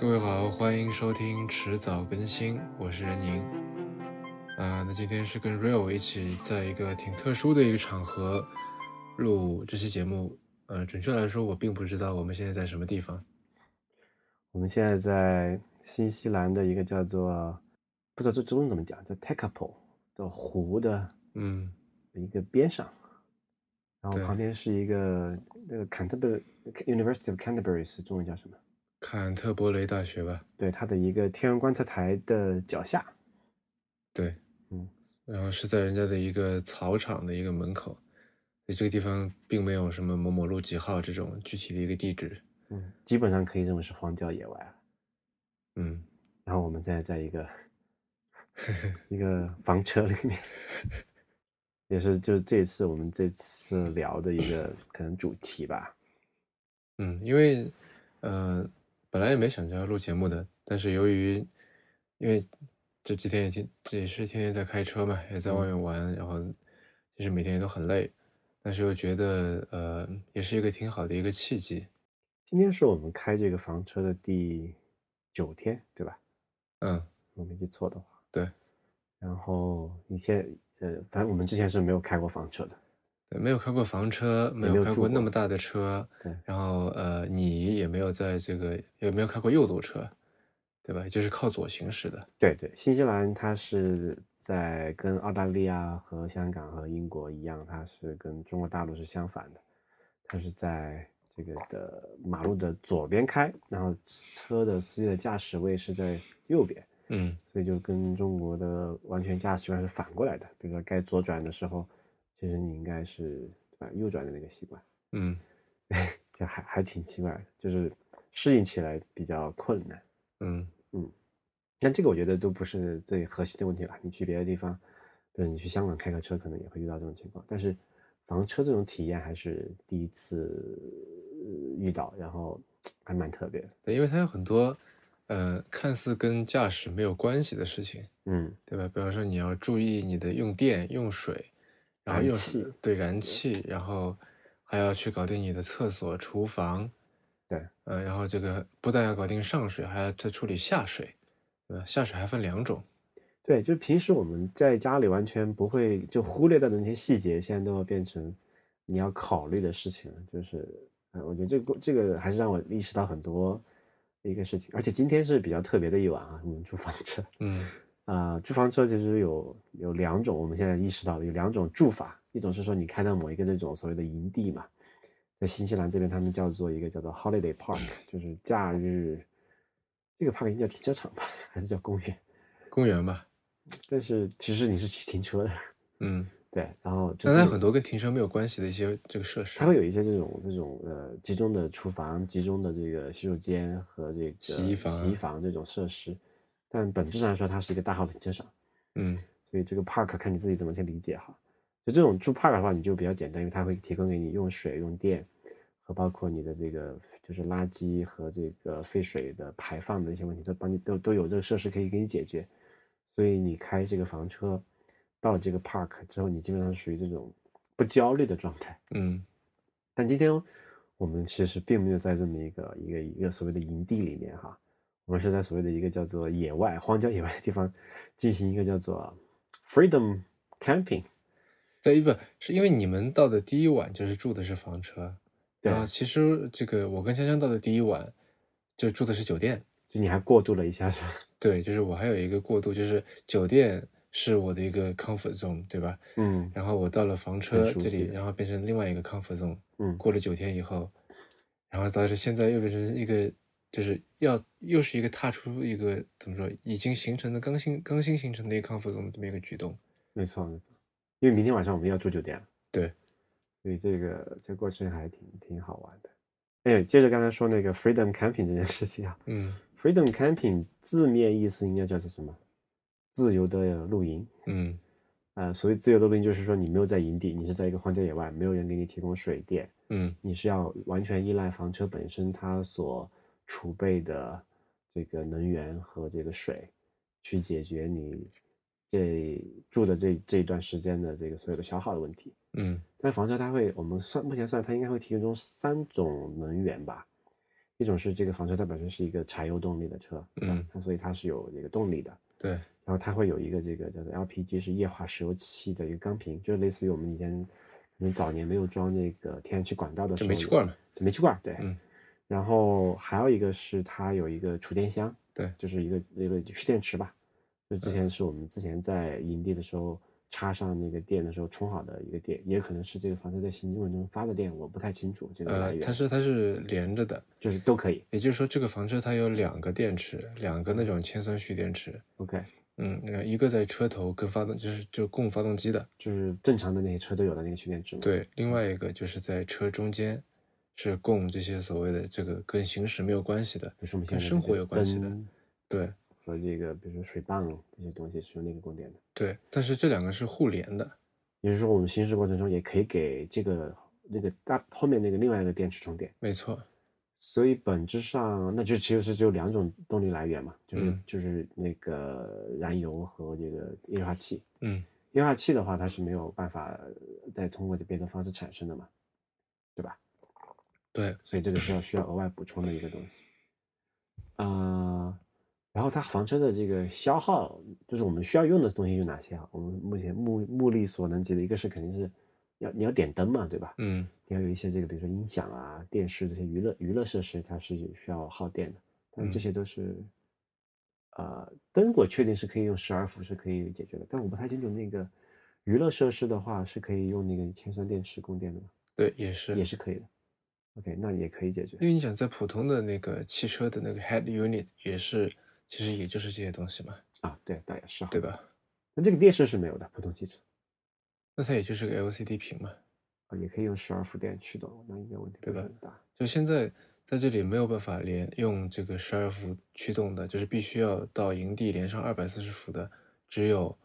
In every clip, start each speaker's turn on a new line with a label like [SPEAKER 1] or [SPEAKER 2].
[SPEAKER 1] 各位好，欢迎收听迟早更新，我是任宁。啊、那今天是跟 Real 一起在一个挺特殊的一个场合录这期节目。呃，准确来说，我并不知道我们现在在什么地方。
[SPEAKER 2] 我们现在在新西兰的一个叫做不知道这中文怎么讲，叫 Tekapo 的湖的
[SPEAKER 1] 嗯，
[SPEAKER 2] 一个边上，然后旁边是一个那个 Canterbury University of Canterbury 是中文叫什么？
[SPEAKER 1] 坎特伯雷大学吧？
[SPEAKER 2] 对，它的一个天文观测台的脚下。
[SPEAKER 1] 对，
[SPEAKER 2] 嗯，
[SPEAKER 1] 然后是在人家的一个草场的一个门口，所以这个地方并没有什么某某路几号这种具体的一个地址。
[SPEAKER 2] 嗯，基本上可以认为是荒郊野外了。
[SPEAKER 1] 嗯，
[SPEAKER 2] 然后我们再在在一个 一个房车里面，也是就是这次我们这次聊的一个可能主题吧。
[SPEAKER 1] 嗯，因为呃，本来也没想着要录节目的，但是由于因为这几天也天这也是天天在开车嘛，也在外面玩，然后其实每天也都很累，但是又觉得呃，也是一个挺好的一个契机。
[SPEAKER 2] 今天是我们开这个房车的第九天，对吧？
[SPEAKER 1] 嗯，
[SPEAKER 2] 我没记错的话。
[SPEAKER 1] 对，
[SPEAKER 2] 然后你现呃，反正我们之前是没有开过房车的。
[SPEAKER 1] 对，没有开过房车，没
[SPEAKER 2] 没有
[SPEAKER 1] 开过那么大的车，
[SPEAKER 2] 对
[SPEAKER 1] 然后呃，你也没有在这个也没有开过右舵车，对吧？就是靠左行驶的。
[SPEAKER 2] 对对，新西兰它是在跟澳大利亚和香港和英国一样，它是跟中国大陆是相反的，它是在这个的马路的左边开，然后车的司机的驾驶位是在右边，
[SPEAKER 1] 嗯
[SPEAKER 2] 所以就跟中国的完全驾驶观是反过来的。比如说该左转的时候，其实你应该是对吧右转的那个习惯，
[SPEAKER 1] 嗯
[SPEAKER 2] 就还还挺奇怪的，就是适应起来比较困难。
[SPEAKER 1] 嗯嗯
[SPEAKER 2] 但这个我觉得都不是最核心的问题吧。你去别的地方，比如你去香港开个车，可能也会遇到这种情况。但是房车这种体验还是第一次呃遇到，然后 还蛮特别的。
[SPEAKER 1] 对，因为它有很多呃看似跟驾驶没有关系的事情。
[SPEAKER 2] 嗯，
[SPEAKER 1] 对吧？比方说你要注意你的用电、用水，
[SPEAKER 2] 燃气
[SPEAKER 1] 对燃气，然后还要去搞定你的厕所、厨房，
[SPEAKER 2] 对，
[SPEAKER 1] 呃，然后这个不但要搞定上水，还要再处理下水，对吧？下水还分两种，
[SPEAKER 2] 对，就平时我们在家里完全不会就忽略掉的那些细节，现在都要变成你要考虑的事情了。就是，嗯，我觉得这个这个还是让我意识到很多一个事情。而且今天是比较特别的一晚啊，我们住房车。
[SPEAKER 1] 嗯
[SPEAKER 2] 啊、住房车其实有有两种，我们现在意识到有两种住法，一种是说你开到某一个那种所谓的营地嘛，在新西兰这边他们叫做一个叫做 holiday park，就是假日，这个 park 应该叫停车场吧，还是叫公园？
[SPEAKER 1] 公园吧，
[SPEAKER 2] 但是其实你是骑停车的，
[SPEAKER 1] 嗯，
[SPEAKER 2] 对，然后就
[SPEAKER 1] 但它有
[SPEAKER 2] 这种
[SPEAKER 1] 很多跟停车没有关系的一些这个设施
[SPEAKER 2] 它，会有一些这种这种呃集中的厨房、集中的这个洗手间和这个
[SPEAKER 1] 洗衣房
[SPEAKER 2] 洗衣房这种设施，但本质上来说它是一个大号停车场。
[SPEAKER 1] 嗯
[SPEAKER 2] 所以这个 park 看你自己怎么去理解哈。就这种住 park 的话，你就比较简单，因为它会提供给你用水、用电和包括你的这个就是垃圾和这个废水的排放的一些问题，都帮你都都有这个设施可以给你解决。所以你开这个房车到了这个 park 之后，你基本上属于这种不焦虑的状态。
[SPEAKER 1] 嗯
[SPEAKER 2] 但今天我们其实并没有在这么一个一个一个所谓的营地里面哈，我们是在所谓的一个叫做野外荒郊野外的地方进行一个叫做 freedom camping。
[SPEAKER 1] 对，不是因为你们到的第一晚就是住的是房车，
[SPEAKER 2] 对
[SPEAKER 1] 然后其实这个我跟香香到的第一晚就住的是酒店。
[SPEAKER 2] 就你还过渡了一下是吧？
[SPEAKER 1] 对，就是我还有一个过渡，就是酒店是我的一个 comfort zone，对吧？
[SPEAKER 2] 嗯
[SPEAKER 1] 然后我到了房车这里，然后变成另外一个 comfort zone。
[SPEAKER 2] 嗯
[SPEAKER 1] 过了九天以后，然后到是现在又变成一个，就是要又是一个踏出一个怎么说，已经形成的刚新刚新形成的一个 comfort zone 的这么一个举动。
[SPEAKER 2] 没错没错，因为明天晚上我们要住酒店，
[SPEAKER 1] 对，
[SPEAKER 2] 所以这个这个过程还挺挺好玩的。哎，接着刚才说那个 freedom camping 这件事情啊
[SPEAKER 1] 嗯，
[SPEAKER 2] freedom camping 字面意思应该叫做什么？自由的露营。
[SPEAKER 1] 嗯
[SPEAKER 2] 呃，所谓自由的露营，就是说你没有在营地，你是在一个荒郊野外，没有人给你提供水电，
[SPEAKER 1] 嗯
[SPEAKER 2] 你是要完全依赖房车本身它所储备的这个能源和这个水，去解决你这住的这这一段时间的这个所有的消耗的问题。
[SPEAKER 1] 嗯。
[SPEAKER 2] 但房车它会，我们算目前算它应该会提供三种能源吧，一种是这个房车它本身是一个柴油动力的车，
[SPEAKER 1] 嗯。
[SPEAKER 2] 它所以它是有这个动力的，
[SPEAKER 1] 对，
[SPEAKER 2] 然后它会有一个这个叫做 LPG 是液化石油气的一个钢瓶，就是类似于我们以前可能早年没有装那个天然气管道的时
[SPEAKER 1] 就
[SPEAKER 2] 候，
[SPEAKER 1] 煤气罐嘛，
[SPEAKER 2] 对煤气罐，对，
[SPEAKER 1] 嗯
[SPEAKER 2] 然后还有一个是它有一个储电箱，
[SPEAKER 1] 对。
[SPEAKER 2] 就是一个一个蓄电池吧，就之前是我们之前在营地的时候插上那个电的时候充好的一个电，也可能是这个房车在行进过程中发的电，我不太清楚这个来
[SPEAKER 1] 呃，它是它是连着的，
[SPEAKER 2] 就是都可以。
[SPEAKER 1] 也就是说这个房车它有两个电池，两个那种铅酸蓄电池
[SPEAKER 2] ，，OK，
[SPEAKER 1] 嗯，呃一个在车头跟发动就是就供发动机的，
[SPEAKER 2] 就是正常的那些车都有的那个蓄电池，
[SPEAKER 1] 对，另外一个就是在车中间，是供这些所谓的这个跟行驶没有关系的，
[SPEAKER 2] 比如说我们
[SPEAKER 1] 跟生活有关系的对
[SPEAKER 2] 和这个比如说水泵这些东西是用那个供电的，
[SPEAKER 1] 对，但是这两个是互联的，
[SPEAKER 2] 也就是说我们行驶过程中也可以给这个那个大后面那个另外一个电池充电。
[SPEAKER 1] 没错，
[SPEAKER 2] 所以本质上，那就其实是只有两种动力来源嘛，就是、
[SPEAKER 1] 嗯
[SPEAKER 2] 就是那个燃油和这个液化气。
[SPEAKER 1] 嗯
[SPEAKER 2] 液化气的话，它是没有办法再通过别的方式产生的嘛，对吧？
[SPEAKER 1] 对，
[SPEAKER 2] 所以这个是要需要额外补充的一个东西。啊、然后它房车的这个消耗，就是我们需要用的东西有哪些啊？我们目前目目力所能及的，一个是肯定是要你要点灯嘛，对吧？
[SPEAKER 1] 嗯
[SPEAKER 2] 你要有一些这个，比如说音响啊、电视这些娱乐娱乐设施，它是需要耗电的，但这
[SPEAKER 1] 嗯
[SPEAKER 2] 些都是，呃，灯我确定是可以用十二伏是可以解决的，但我不太清楚那个娱乐设施的话是可以用那个铅酸电池供电的吗？
[SPEAKER 1] 对，也是
[SPEAKER 2] 也是可以的。OK，那也可以解决
[SPEAKER 1] 因。为你想在普通的那个汽车的那个 head unit 也是，其实也就是这些东西嘛，
[SPEAKER 2] 啊，对，倒也是哈。
[SPEAKER 1] 对吧？
[SPEAKER 2] 那这个电视是没有的，普通汽车
[SPEAKER 1] 那它也就是个 LCD 屏嘛，
[SPEAKER 2] 啊，也可以用十二伏电驱动，那应该问题不
[SPEAKER 1] 对吧
[SPEAKER 2] 是很大。
[SPEAKER 1] 就现在在这里没有办法连用这个十二伏驱动的，就是必须要到营地连上二百四十伏的，只有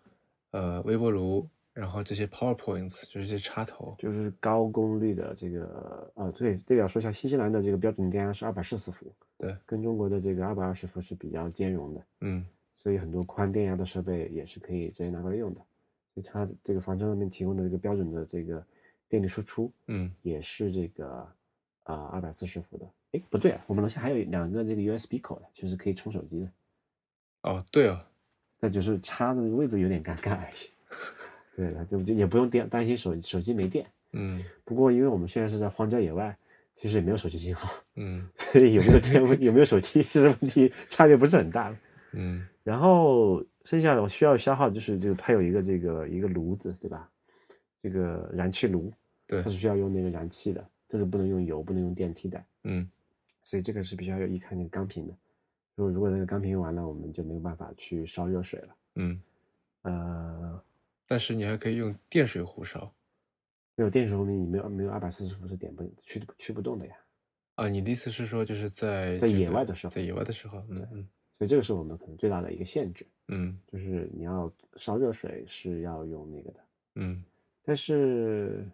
[SPEAKER 1] 呃微波炉，然后这些 power points 就是这些插头，
[SPEAKER 2] 就是高功率的这个，啊，对，这个要说一下，新西兰的这个标准电压是二百四十伏，
[SPEAKER 1] 对，
[SPEAKER 2] 跟中国的这个二百二十伏是比较兼容的，
[SPEAKER 1] 嗯
[SPEAKER 2] 所以很多宽电压的设备也是可以直接拿过来用的。所以它这个房车上面提供的这个标准的这个电力输出
[SPEAKER 1] 嗯
[SPEAKER 2] 也是这个啊二百四十伏的。哎，不对啊，我们楼下还有两个这个 USB 口的，就是可以充手机的，
[SPEAKER 1] 哦对哦，
[SPEAKER 2] 那就是插的位置有点尴尬而已。对了，就就也不用担担心手手机没电。
[SPEAKER 1] 嗯
[SPEAKER 2] 不过因为我们现在是在荒郊野外，其实也没有手机信号，
[SPEAKER 1] 嗯
[SPEAKER 2] 所以有没有电有没有手机其实问题差别不是很大。
[SPEAKER 1] 嗯
[SPEAKER 2] 然后剩下的我需要消耗就是就是它有一个这个一个炉子对吧？这个燃气炉
[SPEAKER 1] 对
[SPEAKER 2] 它是需要用那个燃气的，这个不能用油，不能用电替代，
[SPEAKER 1] 嗯
[SPEAKER 2] 所以这个是必须要有依靠那个钢瓶的。如果如果那个钢瓶用完了，我们就没有办法去烧热水了。
[SPEAKER 1] 嗯，
[SPEAKER 2] 呃，
[SPEAKER 1] 但是你还可以用电水壶烧。
[SPEAKER 2] 没有电水壶，你没有没有二百四十伏是点不驱驱不动的呀。
[SPEAKER 1] 啊，你的意思是说就是在
[SPEAKER 2] 在
[SPEAKER 1] 这个
[SPEAKER 2] 野外的时候
[SPEAKER 1] 在野外的时候，嗯嗯。
[SPEAKER 2] 所以这个是我们可能最大的一个限制，
[SPEAKER 1] 嗯
[SPEAKER 2] 就是你要烧热水是要用那个的，
[SPEAKER 1] 嗯。
[SPEAKER 2] 但是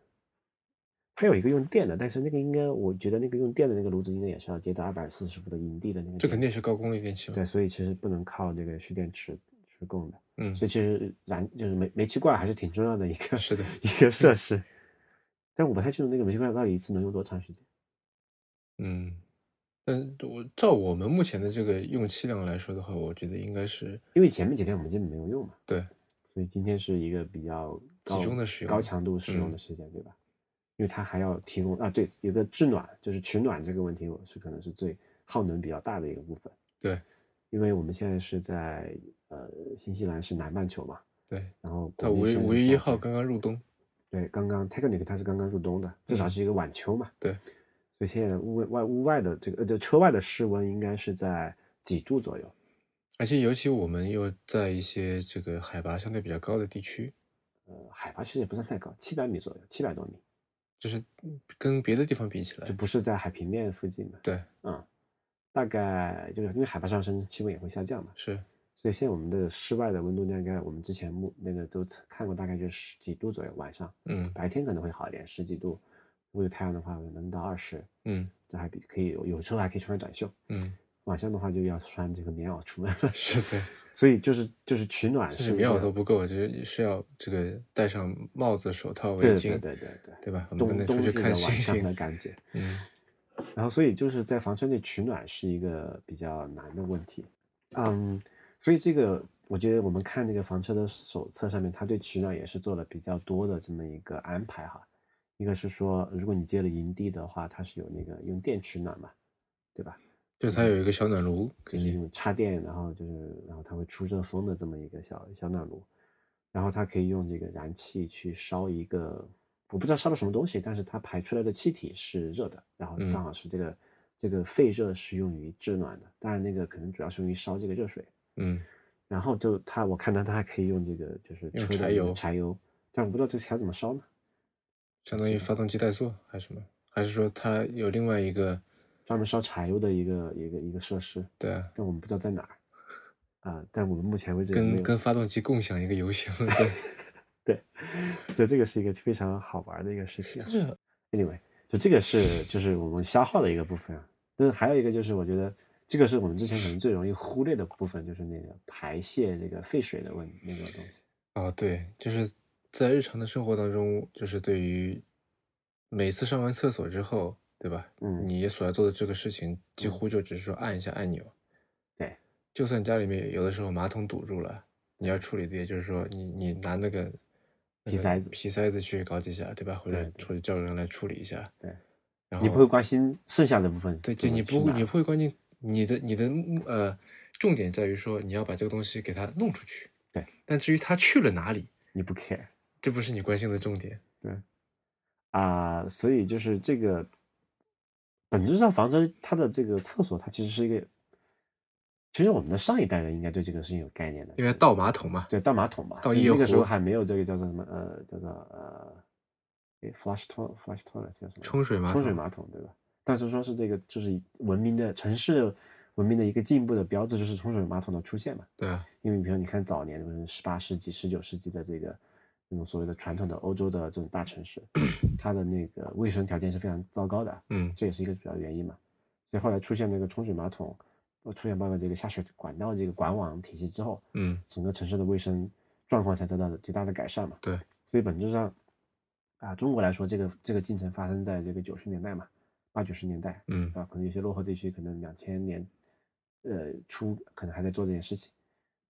[SPEAKER 2] 它有一个用电的，但是那个应该我觉得那个用电的那个炉子应该也是要接到二百四十伏的营地的那个，
[SPEAKER 1] 这肯定是高功率电器。嘛
[SPEAKER 2] 对，，所以其实不能靠这个蓄电池去供的，
[SPEAKER 1] 嗯。
[SPEAKER 2] 所以其实燃就是煤煤气罐还是挺重要的一个
[SPEAKER 1] 是的。
[SPEAKER 2] 一个设施，但我不太清楚那个煤气罐到底一次能用多长时间。
[SPEAKER 1] 嗯，但我照我们目前的这个用气量来说的话，我觉得应该是
[SPEAKER 2] 因为前面几天我们基本没有用嘛，
[SPEAKER 1] 对。
[SPEAKER 2] 所以今天是一个比较高
[SPEAKER 1] 集中的使用
[SPEAKER 2] 高强度使用的时间，对吧？因为它还要提供啊，对，有个制暖，就是取暖这个问题，我是可能是最耗能比较大的一个部分。
[SPEAKER 1] 对
[SPEAKER 2] 因为我们现在是在呃新西兰是南半球嘛，
[SPEAKER 1] 对。
[SPEAKER 2] 然后
[SPEAKER 1] 它五月五月一号刚刚入冬，
[SPEAKER 2] 对，刚刚 Technic 它是刚刚入冬的，至少
[SPEAKER 1] 嗯
[SPEAKER 2] 是一个晚秋嘛。
[SPEAKER 1] 对，
[SPEAKER 2] 所以现在屋外屋外的这个呃，就车外的室温应该是在几度左右。
[SPEAKER 1] 而且尤其我们又在一些这个海拔相对比较高的地区，
[SPEAKER 2] 呃，海拔其实也不算太高，七百米左右，七百多米，
[SPEAKER 1] 就是跟别的地方比起来
[SPEAKER 2] 就，不是在海平面附近的。
[SPEAKER 1] 对，
[SPEAKER 2] 嗯，大概就是因为海拔上升，气温也会下降嘛，
[SPEAKER 1] 是，
[SPEAKER 2] 所以现在我们的室外的温度大概我们之前目那个都看过，大概就十几度左右，晚上。
[SPEAKER 1] 嗯。
[SPEAKER 2] 白天可能会好一点，十几度，如果有太阳的话，能到二十，
[SPEAKER 1] 嗯。
[SPEAKER 2] 这还比可以有有时候还可以穿短袖，
[SPEAKER 1] 嗯，
[SPEAKER 2] 晚上的话就要穿这个棉袄出门了，
[SPEAKER 1] 是的，
[SPEAKER 2] 所以就是就是取暖是
[SPEAKER 1] 棉袄都不够，就是是要这个戴上帽子、手套、围
[SPEAKER 2] 对
[SPEAKER 1] 巾，
[SPEAKER 2] 对对对。对
[SPEAKER 1] 对吧？我们
[SPEAKER 2] 冬
[SPEAKER 1] 可能出去看星星
[SPEAKER 2] 上的，感觉。
[SPEAKER 1] 嗯
[SPEAKER 2] 然后所以就是在房车内取暖是一个比较难的问题，嗯，所以这个我觉得我们看那个房车的手册上面，它对取暖也是做了比较多的这么一个安排哈。一个是说，如果你接了营地的话，它是有那个用电取暖嘛，对吧？
[SPEAKER 1] 就它有一个小暖炉给你，
[SPEAKER 2] 插电，然后就是然后它会出热风的这么一个小小暖炉，然后它可以用这个燃气去烧一个。我不知道烧了什么东西，但是它排出来的气体是热的，然后刚好是这个这个废热是用于制暖的，当然那个可能主要是用于烧这个热水，
[SPEAKER 1] 嗯，
[SPEAKER 2] 然后就它我看到它还可以用这个就是
[SPEAKER 1] 柴油
[SPEAKER 2] 柴油，但我不知道这个柴怎么烧呢？
[SPEAKER 1] 相当于发动机怠速还是什么？还是说它有另外一个
[SPEAKER 2] 专门烧柴油的一个一个一个设施？
[SPEAKER 1] 对啊，
[SPEAKER 2] 但我们不知道在哪儿啊，但我们目前为止
[SPEAKER 1] 跟跟发动机共享一个油箱，对。
[SPEAKER 2] 对，就这个是一个非常好玩的一个事情。
[SPEAKER 1] 是
[SPEAKER 2] ，anyway，就这个是就是我们消耗的一个部分啊。但是还有一个就是，我觉得这个是我们之前可能最容易忽略的部分，就是那个排泄这个废水的问那个东西。
[SPEAKER 1] 哦，对，就是在日常的生活当中，就是对于每次上完厕所之后，对吧？
[SPEAKER 2] 嗯，
[SPEAKER 1] 你所要做的这个事情，几乎就只是说按一下按钮。
[SPEAKER 2] 对，
[SPEAKER 1] 就算家里面有的时候马桶堵住了，你要处理的也就是说，你你拿那个。
[SPEAKER 2] 皮塞子，
[SPEAKER 1] 皮塞子去搞几下，对吧？或者或者叫人来处理一下。
[SPEAKER 2] 对，
[SPEAKER 1] 然后
[SPEAKER 2] 你不会关心剩下的部分。
[SPEAKER 1] 对，就你不你不会关心你的你的呃，重点在于说你要把这个东西给它弄出去。
[SPEAKER 2] 对，
[SPEAKER 1] 但至于它去了哪里，
[SPEAKER 2] 你不 care，
[SPEAKER 1] 这不是你关心的重点。
[SPEAKER 2] 对，啊，所以就是这个本质上，房车它的这个厕所，它其实是一个。其实我们的上一代人应该对这个事情有概念的，
[SPEAKER 1] 因为倒马桶嘛，
[SPEAKER 2] 对，倒马桶嘛，
[SPEAKER 1] 倒。
[SPEAKER 2] 那个时候还没有这个叫做什么，呃，叫做呃，诶，flush toilet，flush toilet 叫什么？
[SPEAKER 1] 冲水马桶。
[SPEAKER 2] 冲水马桶，对吧？但是说是这个，就是文明的城市文明的一个进步的标志，就是冲水马桶的出现嘛。
[SPEAKER 1] 对啊。
[SPEAKER 2] 因为比如你看早年，就是十八世纪、十九世纪的这个那种所谓的传统的欧洲的这种大城市，它的那个卫生条件是非常糟糕的。
[SPEAKER 1] 嗯。
[SPEAKER 2] 这也是一个主要原因嘛。所以后来出现那个冲水马桶。出现包括这个下水管道这个管网体系之后，
[SPEAKER 1] 嗯，
[SPEAKER 2] 整个城市的卫生状况才得到了极大的改善嘛。
[SPEAKER 1] 对，
[SPEAKER 2] 所以本质上，啊，中国来说，这个这个进程发生在这个九十年代嘛，八九十年代，
[SPEAKER 1] 嗯，
[SPEAKER 2] 啊，可能有些落后地区可能两千年，呃，初可能还在做这件事情，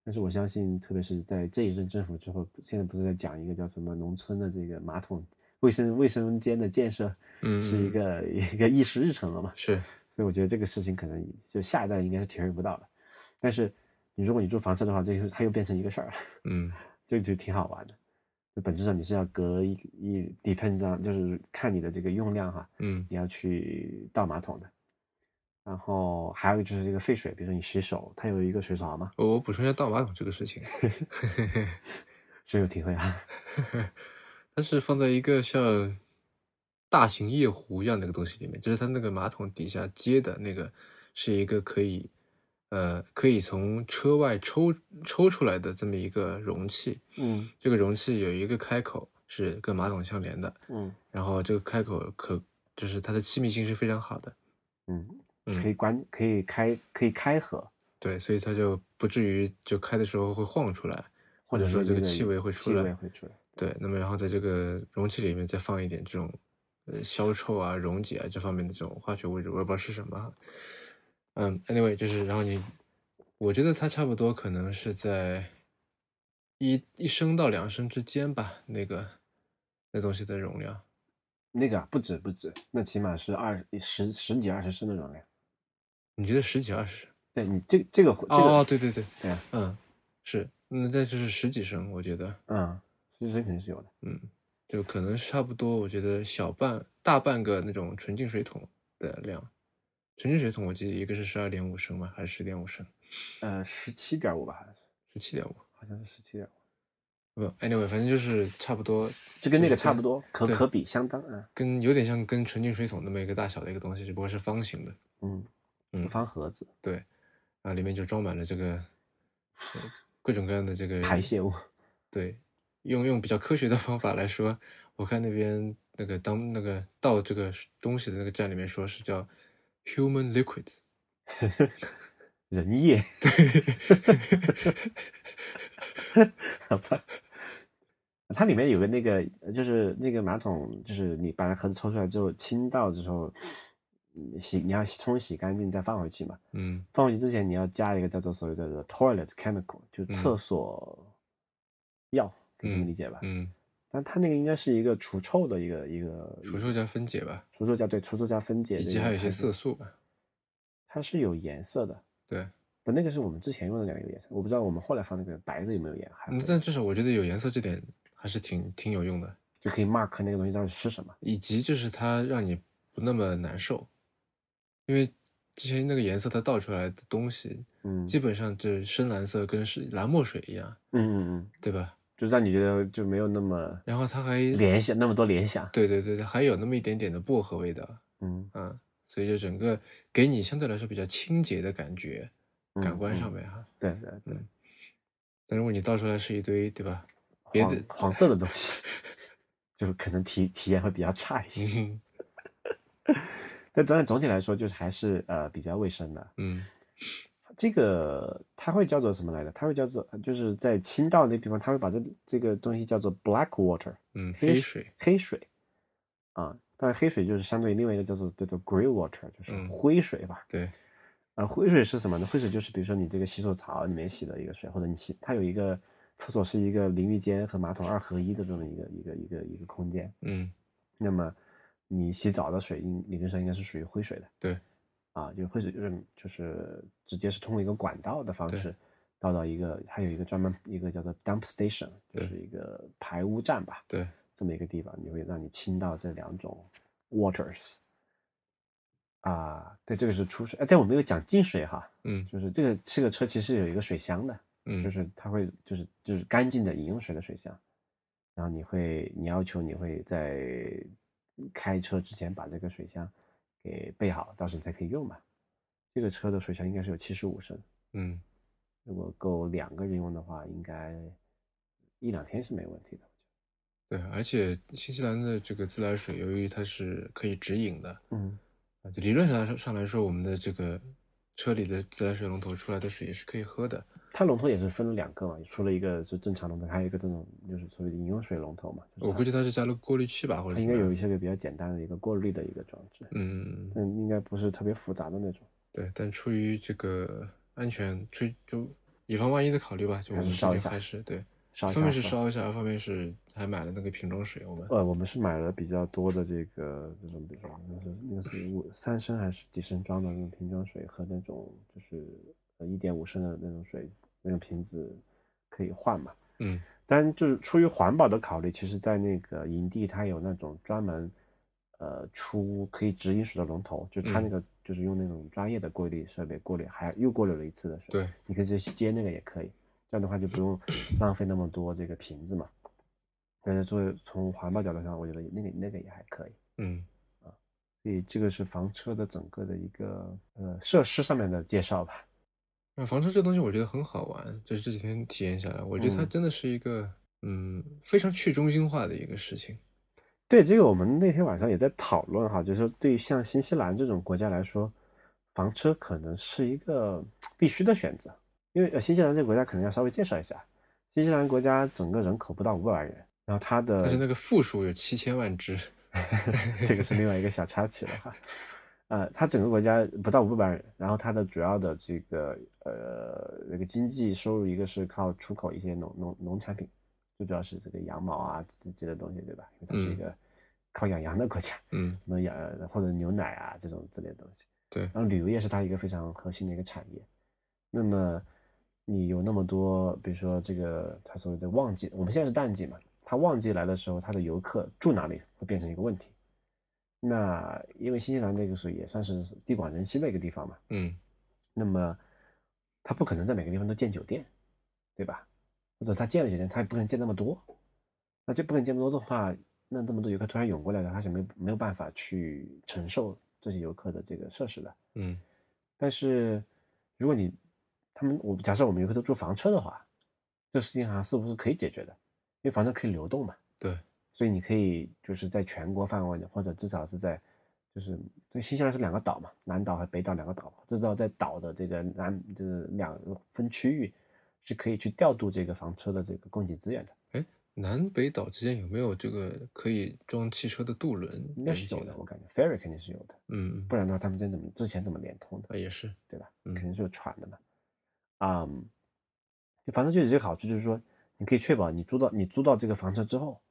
[SPEAKER 2] 但是我相信，特别是在这一任政府之后，现在不是在讲一个叫什么农村的这个马桶卫生卫生间的建设，
[SPEAKER 1] 嗯，
[SPEAKER 2] 是一个 一个议事日程了嘛？
[SPEAKER 1] 是。
[SPEAKER 2] 所以我觉得这个事情可能就下一代应该是体会不到的，但是你如果你住房车的话，这个它又变成一个事儿了，
[SPEAKER 1] 嗯，
[SPEAKER 2] 这个就挺好玩的。就本质上你是要隔一一 depends on，就是看你的这个用量哈，
[SPEAKER 1] 嗯，
[SPEAKER 2] 你要去倒马桶的。然后还有就是这个废水，比如说你洗手，它有一个水槽嘛。
[SPEAKER 1] 我补充一下倒马桶这个事情
[SPEAKER 2] 深有体会啊。
[SPEAKER 1] 它是放在一个像。大型夜壶一样那个东西里面，就是它那个马桶底下接的那个，是一个可以，呃，可以从车外抽抽出来的这么一个容器。
[SPEAKER 2] 嗯，
[SPEAKER 1] 这个容器有一个开口是跟马桶相连的。
[SPEAKER 2] 嗯，
[SPEAKER 1] 然后这个开口可就是它的气密性是非常好的。
[SPEAKER 2] 嗯，可以关，可以开，可以开合。
[SPEAKER 1] 对，所以它就不至于就开的时候会晃出来，
[SPEAKER 2] 或者
[SPEAKER 1] 说这个
[SPEAKER 2] 气
[SPEAKER 1] 味会出来。
[SPEAKER 2] 气味会出来。
[SPEAKER 1] 对，那么然后在这个容器里面再放一点这种。呃，消臭啊、溶解啊这方面的这种化学物质，我也不知道是什么。嗯，anyway，就是然后你，我觉得它差不多可能是在一一升到两升之间吧，那个那东西的容量。
[SPEAKER 2] 那个不止不止，那起码是二十十几二十升的容量。
[SPEAKER 1] 你觉得十几二十？
[SPEAKER 2] 对你这这个这个
[SPEAKER 1] 哦，对对对
[SPEAKER 2] 对，
[SPEAKER 1] 嗯，是，那那就是十几升，我觉得。
[SPEAKER 2] 嗯，十几升肯定是有的。
[SPEAKER 1] 嗯。就可能差不多，我觉得小半大半个那种纯净水桶的量，纯净水桶我记得一个是十二点五升吧，还是十点五升？
[SPEAKER 2] 呃，十七点五吧，好像是
[SPEAKER 1] 十七点五，
[SPEAKER 2] 好像是十七点五。
[SPEAKER 1] 不，anyway，反正就是差不多，
[SPEAKER 2] 就跟那个差不多，可可比相当啊，
[SPEAKER 1] 跟有点像跟纯净水桶那么一个大小的一个东西，只不过是方形的，
[SPEAKER 2] 嗯嗯，方盒子，
[SPEAKER 1] 对，啊，里面就装满了这个各种各样的这个
[SPEAKER 2] 排泄物，
[SPEAKER 1] 对。用用比较科学的方法来说，我看那边那个当那个倒这个东西的那个站里面说是叫 human liquids，
[SPEAKER 2] 人液，好吧，它里面有个那个就是那个马桶，就是你把那盒子抽出来之后清倒之后，你洗你要冲洗干净再放回去嘛。
[SPEAKER 1] 嗯。
[SPEAKER 2] 放回去之前你要加一个叫做所谓的 toilet chemical，就是厕所药，可以这么理解吧？
[SPEAKER 1] 嗯，
[SPEAKER 2] 但它那个应该是一个除臭的一个一个
[SPEAKER 1] 除臭加分解吧，
[SPEAKER 2] 除臭加对除臭加分解，
[SPEAKER 1] 以及还有一些色，素吧。
[SPEAKER 2] 它是有颜色的。
[SPEAKER 1] 对，
[SPEAKER 2] 不，那个是我们之前用的两个有颜色，我不知道我们后来放那个白的有没有颜，还
[SPEAKER 1] 嗯但至少我觉得有颜色这点还是挺挺有用的，
[SPEAKER 2] 就可以 mark 那个东西到底是什么。
[SPEAKER 1] 以及就是它让你不那么难受，因为之前那个颜色它倒出来的东西，
[SPEAKER 2] 嗯
[SPEAKER 1] 基本上就是深蓝色跟是蓝墨水一样，
[SPEAKER 2] 嗯嗯嗯，
[SPEAKER 1] 对吧？
[SPEAKER 2] 就让你觉得就没有那么
[SPEAKER 1] 然后它还
[SPEAKER 2] 联想那么多联想。
[SPEAKER 1] 对对对对，还有那么一点点的薄荷味道，
[SPEAKER 2] 嗯，
[SPEAKER 1] 嗯，所以就整个给你相对来说比较清洁的感觉，
[SPEAKER 2] 嗯
[SPEAKER 1] 感官上
[SPEAKER 2] 嗯
[SPEAKER 1] 面哈。
[SPEAKER 2] 对对对，
[SPEAKER 1] 嗯但如果你倒出来是一堆，对吧？别的
[SPEAKER 2] 黄黄色的东西，就可能体体验会比较差一些。
[SPEAKER 1] 嗯
[SPEAKER 2] 但总总体来说，就是还是呃比较卫生的。
[SPEAKER 1] 嗯
[SPEAKER 2] 这个它会叫做什么来着？它会叫做就是在青道那地方，它会把这这个东西叫做 black water
[SPEAKER 1] 嗯，
[SPEAKER 2] 黑
[SPEAKER 1] 黑水，
[SPEAKER 2] 黑水啊。当然，黑水就是相对于另外一个叫做叫做 grey water，就是
[SPEAKER 1] 嗯
[SPEAKER 2] 灰水吧。
[SPEAKER 1] 对，
[SPEAKER 2] 啊，灰水是什么呢？灰水就是比如说你这个洗手槽里面洗的一个水，或者你洗它有一个厕所是一个淋浴间和马桶二合一的这么一个一个一个一个空间。
[SPEAKER 1] 嗯
[SPEAKER 2] 那么你洗澡的水应理论上应该是属于灰水的。
[SPEAKER 1] 对，
[SPEAKER 2] 啊，就会是就是就是直接是通过一个管道的方式倒到一个，还有一个专门一个叫做 dump station，就是一个排污站吧，
[SPEAKER 1] 对，
[SPEAKER 2] 这么一个地方，你会让你清到这两种 waters。啊，对，这个是出水，哎，但我没有讲进水哈，
[SPEAKER 1] 嗯。
[SPEAKER 2] 就是这个这个车其实有一个水箱的，
[SPEAKER 1] 嗯，
[SPEAKER 2] 就是它会就是就是干净的饮用水的水箱，然后你会你要求你会在开车之前把这个水箱给备好，到时候你才可以用嘛。这个车的水箱应该是有七十五升，
[SPEAKER 1] 嗯
[SPEAKER 2] 如果够两个人用的话，应该一两天是没问题的。
[SPEAKER 1] 对，而且新西兰的这个自来水，由于它是可以直饮的，
[SPEAKER 2] 嗯
[SPEAKER 1] 啊，就理论上上来说，我们的这个车里的自来水龙头出来的水也是可以喝的。
[SPEAKER 2] 它龙头也是分了两个嘛，除了一个是正常龙头，还有一个这种就是所谓的饮用水龙头嘛。就是
[SPEAKER 1] 我估计它是加了过滤器吧，或者
[SPEAKER 2] 它应该有一些个比较简单的一个过滤的一个装置，
[SPEAKER 1] 嗯，
[SPEAKER 2] 但应该不是特别复杂的那种。
[SPEAKER 1] 对，但出于这个安全，出于就以防万一的考虑吧，就我们这就
[SPEAKER 2] 还是烧一下
[SPEAKER 1] 还是对，
[SPEAKER 2] 烧一
[SPEAKER 1] 一方面是
[SPEAKER 2] 下
[SPEAKER 1] 烧一下，二方面是还买了那个瓶装水，我们
[SPEAKER 2] 呃，我们是买了比较多的这个这种，比如说那是那个是五三升还是几升装的那种瓶装水和那种就是呃一点五升的那种水，那种瓶子可以换嘛。
[SPEAKER 1] 嗯
[SPEAKER 2] 但，就是出于环保的考虑，其实在那个营地它有那种专门呃出可以直饮水的龙头，就它那
[SPEAKER 1] 嗯
[SPEAKER 2] 个就是用那种专业的过滤设备过滤，还又过滤了一次的水。
[SPEAKER 1] 对，
[SPEAKER 2] 你可以直接去接那个也可以，这样的话就不用浪费那么多这个瓶子嘛。但是作为从环保角度上，我觉得那个那个也还可以。
[SPEAKER 1] 嗯
[SPEAKER 2] 所以这个是房车的整个的一个呃设施上面的介绍吧。
[SPEAKER 1] 那房车这东西我觉得很好玩，就是这几天体验下来，我觉得它
[SPEAKER 2] 嗯
[SPEAKER 1] 真的是一个嗯非常去中心化的一个事情。
[SPEAKER 2] 对这个，我们那天晚上也在讨论哈，就是说对于像新西兰这种国家来说，房车可能是一个必须的选择。因为呃新西兰这个国家可能要稍微介绍一下，新西兰国家整个人口不到五百万人，然后它的
[SPEAKER 1] 但是那个负数有七千万只，
[SPEAKER 2] 这个是另外一个小插曲了哈。呃，它整个国家不到五百万人，然后它的主要的这个呃那个经济收入，一个是靠出口一些农农农产品，最主要是这个羊毛啊这这些东西，对吧？因为它是一
[SPEAKER 1] 嗯
[SPEAKER 2] 个靠养羊的国家，
[SPEAKER 1] 嗯
[SPEAKER 2] 什么养呃或者牛奶啊这种之类的东西。
[SPEAKER 1] 对
[SPEAKER 2] 然后旅游业是它一个非常核心的一个产业。那么你有那么多，比如说这个他所谓的旺季，我们现在是淡季嘛，他旺季来的时候，他的游客住哪里会变成一个问题。那因为新西兰这个是也算是地广人稀的一个地方嘛，
[SPEAKER 1] 嗯
[SPEAKER 2] 那么他不可能在每个地方都建酒店，对吧？或者他建了酒店，他也不可能建那么多。那这不可能建那么多的话，那这么多游客突然涌过来了，他是没有没有办法去承受这些游客的这个设施的。
[SPEAKER 1] 嗯
[SPEAKER 2] 但是如果你他们我假设我们游客都住房车的话，这个事情好像似乎是可以解决的，因为房车可以流动嘛，
[SPEAKER 1] 对，
[SPEAKER 2] 所以你可以就是在全国范围内，或者至少是在就是这新西兰是两个岛嘛，南岛和北岛两个岛嘛，至少在岛的这个南就是两个分区域是可以去调度这个房车的这个供给资源的。
[SPEAKER 1] 南北岛之间有没有这个可以装汽车的渡轮？
[SPEAKER 2] 应该是有的，我感觉 ferry 肯定是有的，
[SPEAKER 1] 嗯，
[SPEAKER 2] 不然的话他们之间怎么之前怎么连通的？
[SPEAKER 1] 啊也是，
[SPEAKER 2] 对吧？
[SPEAKER 1] 嗯
[SPEAKER 2] 肯定是有船的嘛。啊、就房车就有这个好处，就是说你可以确保你租到你租到这个房车之后，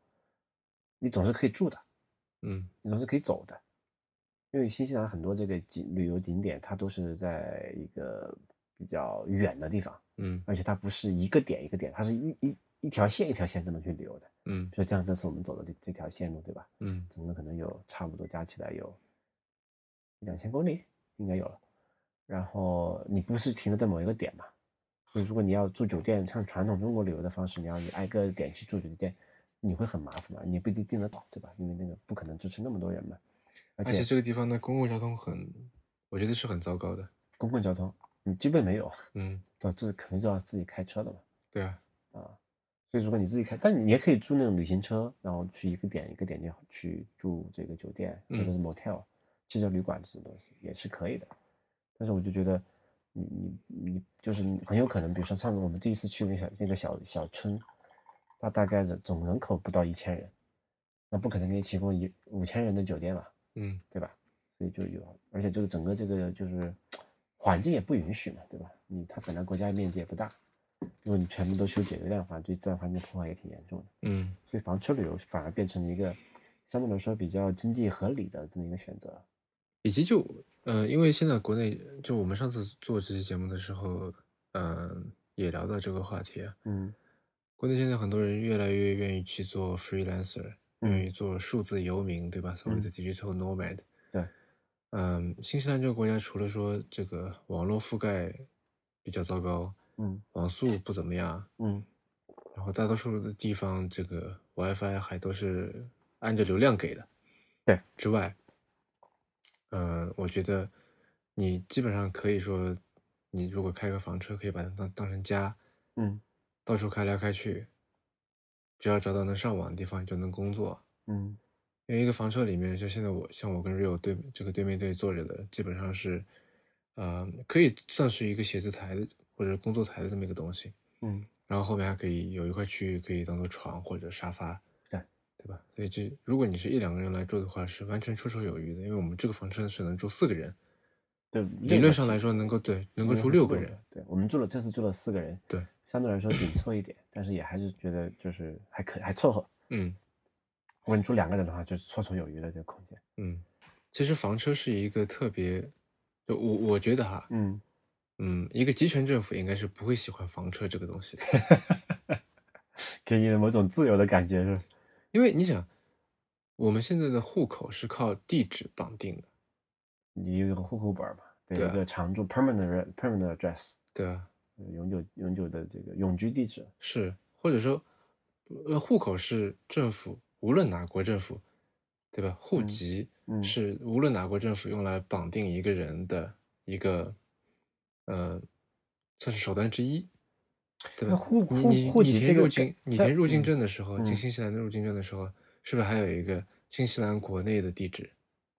[SPEAKER 2] 你总是可以住的，
[SPEAKER 1] 嗯
[SPEAKER 2] 你总是可以走的。因为新西兰很多这个景旅游景点，它都是在一个比较远的地方，
[SPEAKER 1] 嗯
[SPEAKER 2] 而且它不是一个点一个点，它是一一一条线一条线这么去旅游的。
[SPEAKER 1] 嗯
[SPEAKER 2] 比如像这次我们走的这这条线路，对吧？
[SPEAKER 1] 嗯
[SPEAKER 2] 总共可能有差不多加起来有一两千公里，应该有了。然后你不是停在某一个点嘛？就如果你要住酒店，像传统中国旅游的方式，你要你挨个点去住酒店，你会很麻烦嘛？你不一定订得到，对吧？因为那个不可能支持那么多人嘛。
[SPEAKER 1] 而且这个地方的公共交通很，我觉得是很糟糕的。
[SPEAKER 2] 公共交通你基本没有，
[SPEAKER 1] 嗯，
[SPEAKER 2] 导致肯定就要自己开车的嘛。
[SPEAKER 1] 对啊，
[SPEAKER 2] 啊，所以如果你自己开，但你也可以租那种旅行车，然后去一个点一个点就去住这个酒店或者是
[SPEAKER 1] 嗯
[SPEAKER 2] motel、汽车旅馆这种东西也是可以的。但是我就觉得你你你就是很有可能，比如说上次我们第一次去那个小那个小小村，它大概人总人口不到一千人，那不可能给你提供一五千人的酒店嘛，
[SPEAKER 1] 嗯
[SPEAKER 2] 对吧？所以就有，而且这个整个这个就是环境也不允许嘛，对吧？你它本来国家面积也不大，如果你全部都修解决量的话，对自然环境破坏也挺严重的。
[SPEAKER 1] 嗯
[SPEAKER 2] 所以房车旅游反而变成了一个相对来说比较经济合理的这么一个选择。
[SPEAKER 1] 以及就呃，因为现在国内就我们上次做这期节目的时候，嗯、也聊到这个话题啊。
[SPEAKER 2] 嗯
[SPEAKER 1] 国内现在很多人越来越愿意去做 freelancer，
[SPEAKER 2] 嗯
[SPEAKER 1] 愿意做数字游民，对吧？所谓的 digital nomad。
[SPEAKER 2] 对，
[SPEAKER 1] 嗯，新西兰这个国家除了说这个网络覆盖比较糟糕，
[SPEAKER 2] 嗯
[SPEAKER 1] 网速不怎么样，
[SPEAKER 2] 嗯
[SPEAKER 1] 然后大多数的地方这个 WiFi 还都是按着流量给的。
[SPEAKER 2] 对，
[SPEAKER 1] 之外，嗯、我觉得你基本上可以说，你如果开个房车，可以把它当当成家，
[SPEAKER 2] 嗯
[SPEAKER 1] 到处开来开去，只要找到能上网的地方，你就能工作。
[SPEAKER 2] 嗯
[SPEAKER 1] 因为一个房车里面，像现在我像我跟 Rio 对这个对面对坐着的，基本上是，呃，可以算是一个写字台的或者工作台的这么一个东西。
[SPEAKER 2] 嗯
[SPEAKER 1] 然后后面还可以有一块区域可以当做床或者沙发，
[SPEAKER 2] 对
[SPEAKER 1] 对吧？所以这如果你是一两个人来住的话，是完全绰绰有余的，因为我们这个房车是能住四个人，
[SPEAKER 2] 对，
[SPEAKER 1] 理论上来说能够对能够住六个人，。
[SPEAKER 2] 对，我们住了这次住了四个人，
[SPEAKER 1] 对，
[SPEAKER 2] 相对来说紧凑一点，但是也还是觉得就是还可还凑合。
[SPEAKER 1] 嗯
[SPEAKER 2] 如果你住两个人的话，就绰绰有余的这个空间。
[SPEAKER 1] 嗯。其实房车是一个特别，就我我觉得哈，
[SPEAKER 2] 嗯，
[SPEAKER 1] 嗯，一个集权政府应该是不会喜欢房车这个东西的，
[SPEAKER 2] 给你的某种自由的感觉是吧？
[SPEAKER 1] 因为你想，我们现在的户口是靠地址绑定的，
[SPEAKER 2] 你有一个户口本嘛，对，一个常住 permanent permanent address，
[SPEAKER 1] 对吧？
[SPEAKER 2] 永久永久的这个永居地址。
[SPEAKER 1] 是，或者说，呃，户口是政府无论哪国政府，对吧？户
[SPEAKER 2] 嗯
[SPEAKER 1] 籍
[SPEAKER 2] 嗯
[SPEAKER 1] 是无论哪国政府用来绑定一个人的一个，呃，算是手段之一，对吧？
[SPEAKER 2] 那户
[SPEAKER 1] 你
[SPEAKER 2] 户
[SPEAKER 1] 你你填
[SPEAKER 2] 户籍这个
[SPEAKER 1] 入境，你填入境
[SPEAKER 2] 嗯
[SPEAKER 1] 证的时候，进
[SPEAKER 2] 嗯
[SPEAKER 1] 新西兰的入境证的时候，是不是还有一个新西兰国内的地址？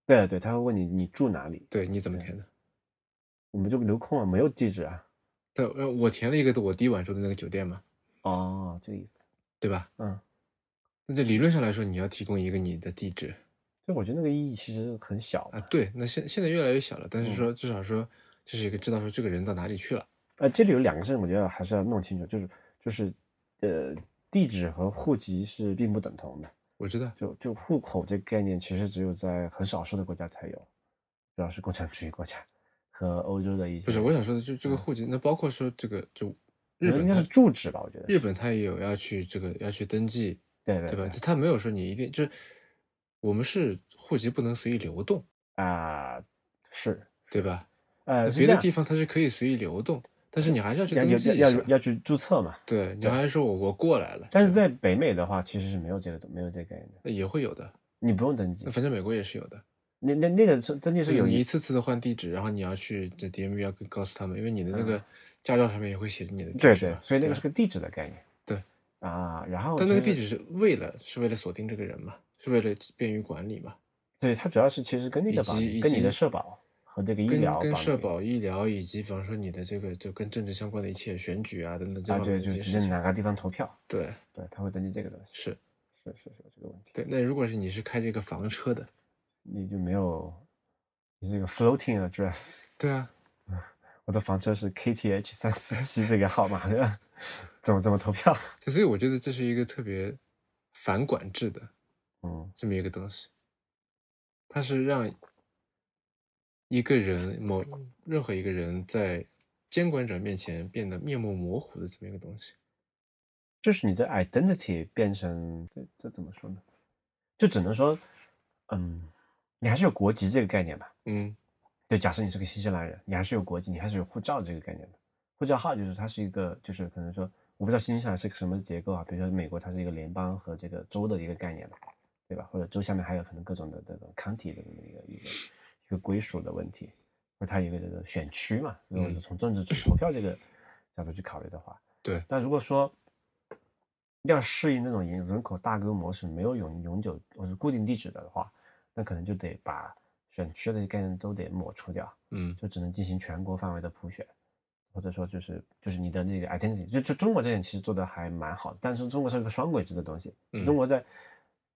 [SPEAKER 2] 对对，他会问你你住哪里，
[SPEAKER 1] 对，你怎么填的？
[SPEAKER 2] 我们就留空啊，没有地址啊。
[SPEAKER 1] 对，呃，我填了一个我第一晚住的那个酒店嘛，
[SPEAKER 2] 哦，这个意思。
[SPEAKER 1] 对吧？
[SPEAKER 2] 嗯，
[SPEAKER 1] 那这理论上来说，你要提供一个你的地址。
[SPEAKER 2] 所以我觉得那个意义其实很小，。
[SPEAKER 1] 啊对，那现现在越来越小了，但是
[SPEAKER 2] 嗯
[SPEAKER 1] 说至少说这是一个知道说这个人到哪里去了。
[SPEAKER 2] 呃，这里有两个事情，我觉得还是要弄清楚，就是就是呃，地址和户籍是并不等同的。
[SPEAKER 1] 我知道，
[SPEAKER 2] 就就户口这个概念，其实只有在很少数的国家才有，主要是共产主义国家和欧洲的一些。
[SPEAKER 1] 不是我想说的，就这个
[SPEAKER 2] 嗯
[SPEAKER 1] 户籍，那包括说这个就日本
[SPEAKER 2] 应该是住址吧？我觉得
[SPEAKER 1] 日本它也有要去这个要去登记，
[SPEAKER 2] 对对
[SPEAKER 1] 对吧？它没有说你一定就我们是户籍不能随意流动，
[SPEAKER 2] 啊、是
[SPEAKER 1] 对吧？
[SPEAKER 2] 呃，
[SPEAKER 1] 别的地方它是可以随意流动，但是你还是要去登记
[SPEAKER 2] 要要要。去注册嘛。
[SPEAKER 1] 对，你还是说我我过来了，
[SPEAKER 2] 但是在北美的话，其实是没有这个没有这个概念的，
[SPEAKER 1] 也会有的，
[SPEAKER 2] 你不用登记
[SPEAKER 1] 那。反正美国也是有的。
[SPEAKER 2] 那那那个是登记
[SPEAKER 1] 是是
[SPEAKER 2] 有一
[SPEAKER 1] 你一次次的换地址，然后你要去这 DMV 要告诉他们，因为你的那个驾照上面也会写着你的地址
[SPEAKER 2] 嗯对。对，所以那个是个地址的概念。
[SPEAKER 1] 对
[SPEAKER 2] 啊，然后
[SPEAKER 1] 但那个地址是为了是为了锁定这个人嘛，是为了便于管理嘛。
[SPEAKER 2] 对它主要是其实跟那个保跟你的社保和这个医疗
[SPEAKER 1] 跟社保、医疗以及比方说你的这个就跟政治相关的一切选举啊等等这
[SPEAKER 2] 啊，
[SPEAKER 1] 方
[SPEAKER 2] 对，
[SPEAKER 1] 面的一些事情。
[SPEAKER 2] 就指定哪个地方投票，
[SPEAKER 1] 对，
[SPEAKER 2] 对，他会登记这个东西，
[SPEAKER 1] 是，
[SPEAKER 2] 是是是有这个问题，
[SPEAKER 1] 对。那如果是你是开这个房车的，
[SPEAKER 2] 你就没有，你这个 floating address，
[SPEAKER 1] 对啊，
[SPEAKER 2] 我的房车是 KTH 三四 七这个号码的，怎么怎么投票？
[SPEAKER 1] 所以我觉得这是一个特别反管制的
[SPEAKER 2] 嗯。
[SPEAKER 1] 这么一个东西，它是让一个人某任何一个人在监管者面前变得面目模糊的这么一个东西。
[SPEAKER 2] 就是你的 identity 变成这这怎么说呢？就只能说，嗯，你还是有国籍这个概念吧。
[SPEAKER 1] 嗯
[SPEAKER 2] 就假设你是个新西兰人，你还是有国籍，你还是有护照这个概念的。护照号就是它是一个，就是可能说，我不知道新西兰是个什么结构啊，比如说美国它是一个联邦和这个州的一个概念吧，对吧？或者州下面还有可能各种的这种 county 的这么一个一个一个归属的问题，或者它一个这个选区嘛，如果是从政治投票这个角度去考虑的话，
[SPEAKER 1] 对，
[SPEAKER 2] 但如果说要适应那种人人口大规模是没有永永久或者固定地址的话，那可能就得把选区的概念都得抹除掉，
[SPEAKER 1] 嗯。
[SPEAKER 2] 就只能进行全国范围的普选，或者说就是就是你的那个 identity，就就中国这点其实做的还蛮好，但是中国是个双轨制的东西，
[SPEAKER 1] 嗯。
[SPEAKER 2] 中国在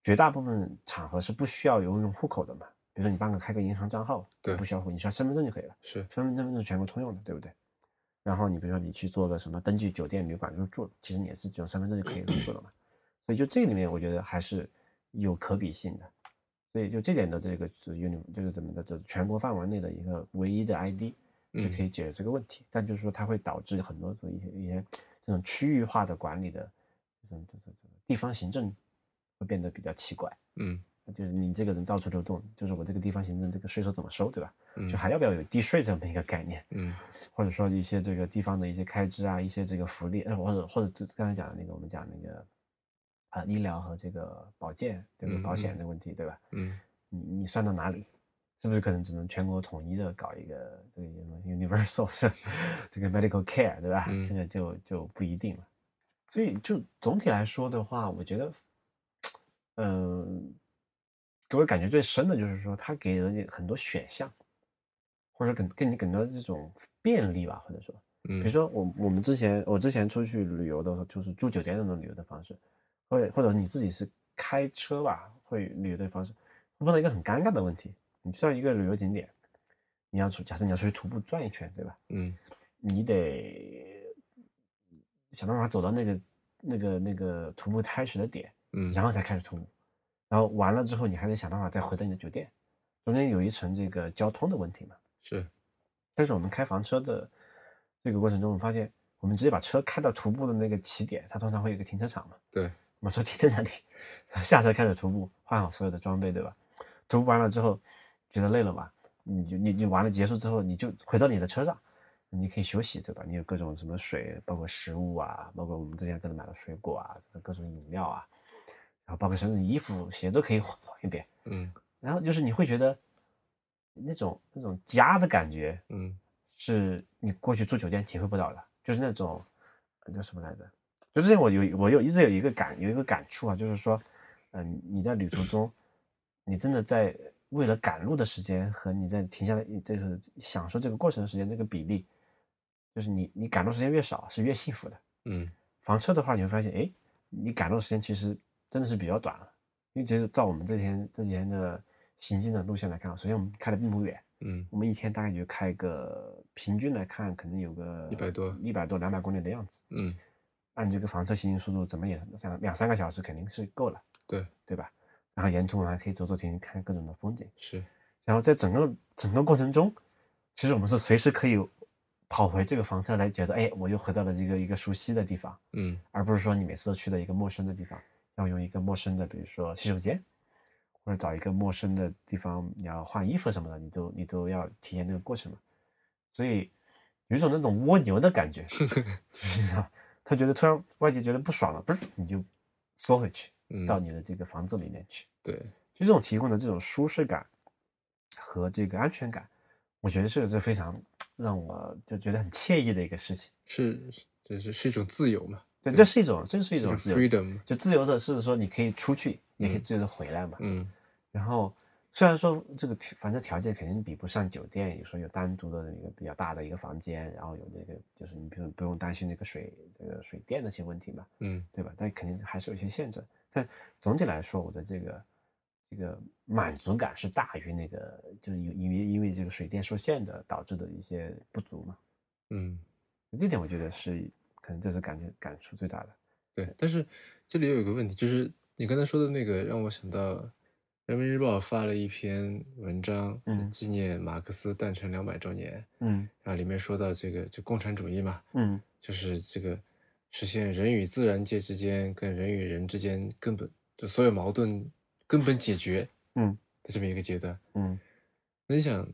[SPEAKER 2] 绝大部分场合是不需要有用户口的嘛，比如说你办个开个银行账号，
[SPEAKER 1] 对
[SPEAKER 2] 不需要户，你需要身份证就可以了。
[SPEAKER 1] 是，
[SPEAKER 2] 身份证是全国通用的，对不对？然后你比如说你去做个什么登记酒店旅馆入住，其实你也是只用身份证就可以入住了嘛。所以就这里面，我觉得还是有可比性的。所以就这点的这个是 uni 就是怎么的，就是全国范围内的一个唯一的 ID 就
[SPEAKER 1] 嗯
[SPEAKER 2] 可以解决这个问题。但就是说它会导致很多的一些一些这种区域化的管理的这种这种这种地方行政会变得比较奇怪。
[SPEAKER 1] 嗯
[SPEAKER 2] 就是你这个人到处流动，就是我这个地方行政这个税收怎么收，对吧？
[SPEAKER 1] 嗯
[SPEAKER 2] 就还要不要有地税这么一个概念？
[SPEAKER 1] 嗯
[SPEAKER 2] 或者说一些这个地方的一些开支啊，一些这个福利，呃，或者或者这刚才讲的那个我们讲那个啊医疗和这个保健对吧？
[SPEAKER 1] 嗯
[SPEAKER 2] 保险的问题对吧？
[SPEAKER 1] 嗯
[SPEAKER 2] 你你算到哪里？是不是可能只能全国统一的搞一个这个什么 universal 的 这个 medical care 对吧？
[SPEAKER 1] 嗯
[SPEAKER 2] 这个就就不一定了。所以就总体来说的话，我觉得，嗯、给我感觉最深的就是说，它给了你很多选项，或者更给你更多这种便利吧，或者说，比如
[SPEAKER 1] 嗯
[SPEAKER 2] 说我我们之前我之前出去旅游的时候，就是住酒店那种旅游的方式，或者或者你自己是开车吧，会旅游的方式，会碰到一个很尴尬的问题。你去到一个旅游景点，你要出假设你要出去徒步转一圈，对吧？
[SPEAKER 1] 嗯
[SPEAKER 2] 你得想办法走到那个那个那个徒步开始的点，
[SPEAKER 1] 嗯，
[SPEAKER 2] 然后才开始徒步，然后完了之后你还得想办法再回到你的酒店，中间有一层这个交通的问题嘛。
[SPEAKER 1] 是，
[SPEAKER 2] 但是我们开房车的这个过程中，我们发现我们直接把车开到徒步的那个起点，它通常会有一个停车场嘛，
[SPEAKER 1] 对，
[SPEAKER 2] 我们说停在那里，下车开始徒步，换好所有的装备，对吧？徒步完了之后，觉得累了吧，你就你你完了结束之后，你就回到你的车上，你可以休息，对吧？你有各种什么水，包括食物啊，包括我们之前可能买的水果啊，各种饮料啊，然后包括甚至衣服、鞋都可以换换一遍，
[SPEAKER 1] 嗯
[SPEAKER 2] 然后就是你会觉得那种那种家的感觉，
[SPEAKER 1] 嗯
[SPEAKER 2] 是你过去住酒店体会不到的，就是那种呃叫什么来着？就之前我有我有一直有一个感有一个感触啊，就是说，嗯、你在旅途中，你真的在为了赶路的时间和你在停下来，就是享受这个过程的时间，这个比例，就是你你赶路时间越少是越幸福的。
[SPEAKER 1] 嗯
[SPEAKER 2] 房车的话，你会发现，哎，你赶路时间其实真的是比较短了，因为其实照我们这天这几天的行进的路线来看，首先我们开的并不远，
[SPEAKER 1] 嗯
[SPEAKER 2] 我们一天大概就开个平均来看，可能有个
[SPEAKER 1] 100多
[SPEAKER 2] 一百多两百公里的样子。
[SPEAKER 1] 嗯，
[SPEAKER 2] 按这个房车行进速度，怎么也两两三个小时肯定是够了，
[SPEAKER 1] 对，
[SPEAKER 2] 对吧？然后沿途我们还可以走走停停，看各种的风景。
[SPEAKER 1] 是，
[SPEAKER 2] 然后在整个整个过程中，其实我们是随时可以跑回这个房车来，觉得哎，我又回到了一个一个熟悉的地方，
[SPEAKER 1] 嗯
[SPEAKER 2] 而不是说你每次都去到一个陌生的地方，要用一个陌生的，比如说洗手间，或者找一个陌生的地方，你要换衣服什么的，你都你都要体验那个过程嘛。所以有一种那种蜗牛的感觉，你知道，他觉得突然外界觉得不爽了，不是你就缩回去
[SPEAKER 1] 嗯，
[SPEAKER 2] 到你的这个房子里面去。
[SPEAKER 1] 对，
[SPEAKER 2] 就这种提供的这种舒适感和这个安全感，我觉得是这非常让我就觉得很惬意的一个事情。
[SPEAKER 1] 是，就是是一种自由嘛？
[SPEAKER 2] 对，这是一种，这是一
[SPEAKER 1] 种
[SPEAKER 2] 种自由。
[SPEAKER 1] freedom，
[SPEAKER 2] 就自由的是说你可以出去，也可以
[SPEAKER 1] 嗯
[SPEAKER 2] 自由的回来嘛。
[SPEAKER 1] 嗯
[SPEAKER 2] 然后虽然说这个条反正条件肯定比不上酒店，有时候有单独的一个比较大的一个房间，然后有那个就是你比如不用担心这个水这个水电的一些问题嘛，
[SPEAKER 1] 嗯
[SPEAKER 2] 对吧？但肯定还是有一些限制。但总体来说，我的这个这个满足感是大于那个就是因因为因为这个水电受限的导致的一些不足嘛。
[SPEAKER 1] 嗯，
[SPEAKER 2] 这点我觉得是可能这是感觉感触最大的。
[SPEAKER 1] 对。但是这里有一个问题，就是你刚才说的那个，让我想到《人民日报》发了一篇文章，
[SPEAKER 2] 嗯
[SPEAKER 1] 纪念马克思诞辰两百周年，
[SPEAKER 2] 嗯
[SPEAKER 1] 然后里面说到这个就共产主义嘛，
[SPEAKER 2] 嗯
[SPEAKER 1] 就是这个实现人与自然界之间跟人与人之间根本就所有矛盾根本解决
[SPEAKER 2] 嗯
[SPEAKER 1] 的这么一个阶段。
[SPEAKER 2] 嗯
[SPEAKER 1] 那你想，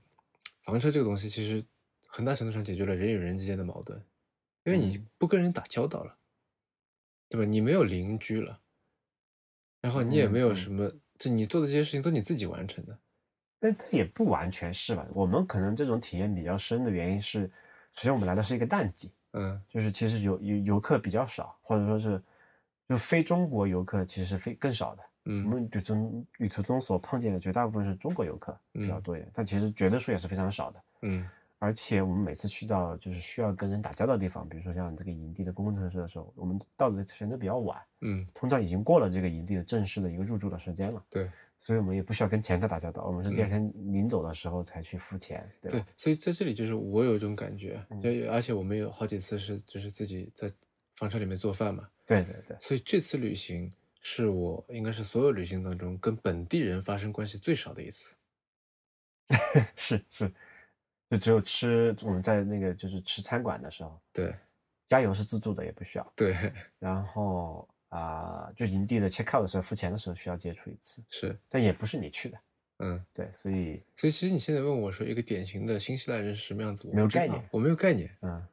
[SPEAKER 1] 房车这个东西其实很大程度上解决了人与人之间的矛盾，因为你
[SPEAKER 2] 嗯
[SPEAKER 1] 不跟人打交道了，对吧？你没有邻居了，然后你也没有什么，就你做的这些事情都你自己完成的。
[SPEAKER 2] 但这也不完全是吧？我们可能这种体验比较深的原因是，首先我们来的是一个淡季，
[SPEAKER 1] 嗯
[SPEAKER 2] 就是其实游游游客比较少，或者说是就非中国游客其实是非更少的。嗯我
[SPEAKER 1] 嗯
[SPEAKER 2] 们旅途旅途中所碰见的绝大部分是中国游客比较
[SPEAKER 1] 嗯
[SPEAKER 2] 多一点，但其实绝对数也是非常少的。
[SPEAKER 1] 嗯
[SPEAKER 2] 而且我们每次去到就是需要跟人打交道的地方，比如说像这个营地的公共设施的时候，我们到的时间都比较晚，
[SPEAKER 1] 嗯，
[SPEAKER 2] 通常已经过了这个营地的正式的一个入住的时间了，
[SPEAKER 1] 对。
[SPEAKER 2] 所以我们也不需要跟前台打交道，我们是第二天临走的时候才去付钱，对？，
[SPEAKER 1] 对所以在这里就是我有一种感觉，
[SPEAKER 2] 嗯
[SPEAKER 1] 就而且我们有好几次是就是自己在房车里面做饭嘛，
[SPEAKER 2] 对对对，
[SPEAKER 1] 所以这次旅行是我应该是所有旅行当中跟本地人发生关系最少的一次。
[SPEAKER 2] 是 是，就只有吃我们在那个就是吃餐馆的时候，
[SPEAKER 1] 对
[SPEAKER 2] 加油是自助的，也不需要。
[SPEAKER 1] 对，
[SPEAKER 2] 然后啊、就营地的 check out 的时候付钱的时候需要接触一次，
[SPEAKER 1] 是，
[SPEAKER 2] 但也不是你去的，
[SPEAKER 1] 嗯，
[SPEAKER 2] 对，所以
[SPEAKER 1] 所以其实你现在问我说一个典型的新西兰人是什么样子，我
[SPEAKER 2] 没有概念
[SPEAKER 1] 我没有概念。
[SPEAKER 2] 嗯，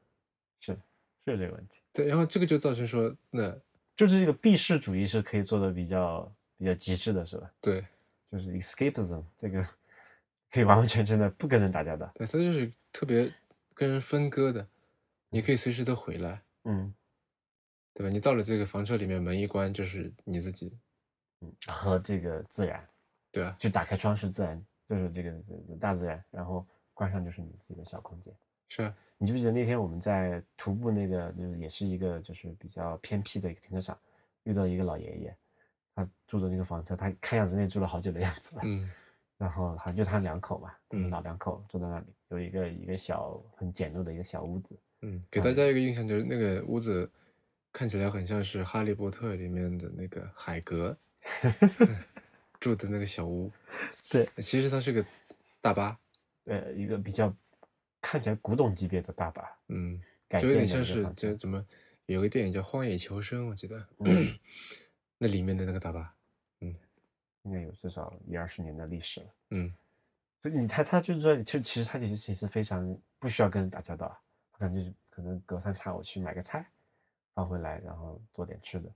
[SPEAKER 2] 是是有这个问题，
[SPEAKER 1] 对，然后这个就造成说，那
[SPEAKER 2] 就是这个避世主义是可以做的比较比较极致的，是吧？
[SPEAKER 1] 对
[SPEAKER 2] 就是 escapism 这个可以完完全全的不跟人打交道，
[SPEAKER 1] 对，他就是特别跟人分割的，你可以随时都回来，
[SPEAKER 2] 嗯
[SPEAKER 1] 对吧？你到了这个房车里面，门一关就是你自己，
[SPEAKER 2] 嗯，和这个自然，
[SPEAKER 1] 对啊？
[SPEAKER 2] 就打开窗是自然，就是这个这个大自然，然后关上就是你自己的小空间。
[SPEAKER 1] 是啊，
[SPEAKER 2] 你记不记得那天我们在徒步那个，就是也是一个就是比较偏僻的一个停车场，遇到一个老爷爷，他住的那个房车，他看样子那住了好久的样子了。
[SPEAKER 1] 嗯
[SPEAKER 2] 然后好像就他们两口嘛，
[SPEAKER 1] 嗯。
[SPEAKER 2] 老两口坐在那里，有一个一个小很简陋的一个小屋子。
[SPEAKER 1] 嗯，给大家一个印象就是那个屋子看起来很像是《哈利波特》里面的那个海格 住的那个小屋，
[SPEAKER 2] 对，
[SPEAKER 1] 其实它是个大巴，
[SPEAKER 2] 呃，一个比较看起来古董级别的大巴，
[SPEAKER 1] 嗯，
[SPEAKER 2] 改
[SPEAKER 1] 就有点像是
[SPEAKER 2] 建的一个房车
[SPEAKER 1] 这怎么有个电影叫《荒野求生》，我记得，
[SPEAKER 2] 嗯。
[SPEAKER 1] 那里面的那个大巴，
[SPEAKER 2] 应该有至少一二十年的历史了。
[SPEAKER 1] 嗯。
[SPEAKER 2] 所以你他他就是说，就其实他其实其实非常不需要跟人打交道，他可能就是可能隔三差五去买个菜，放回来，然后做点吃的，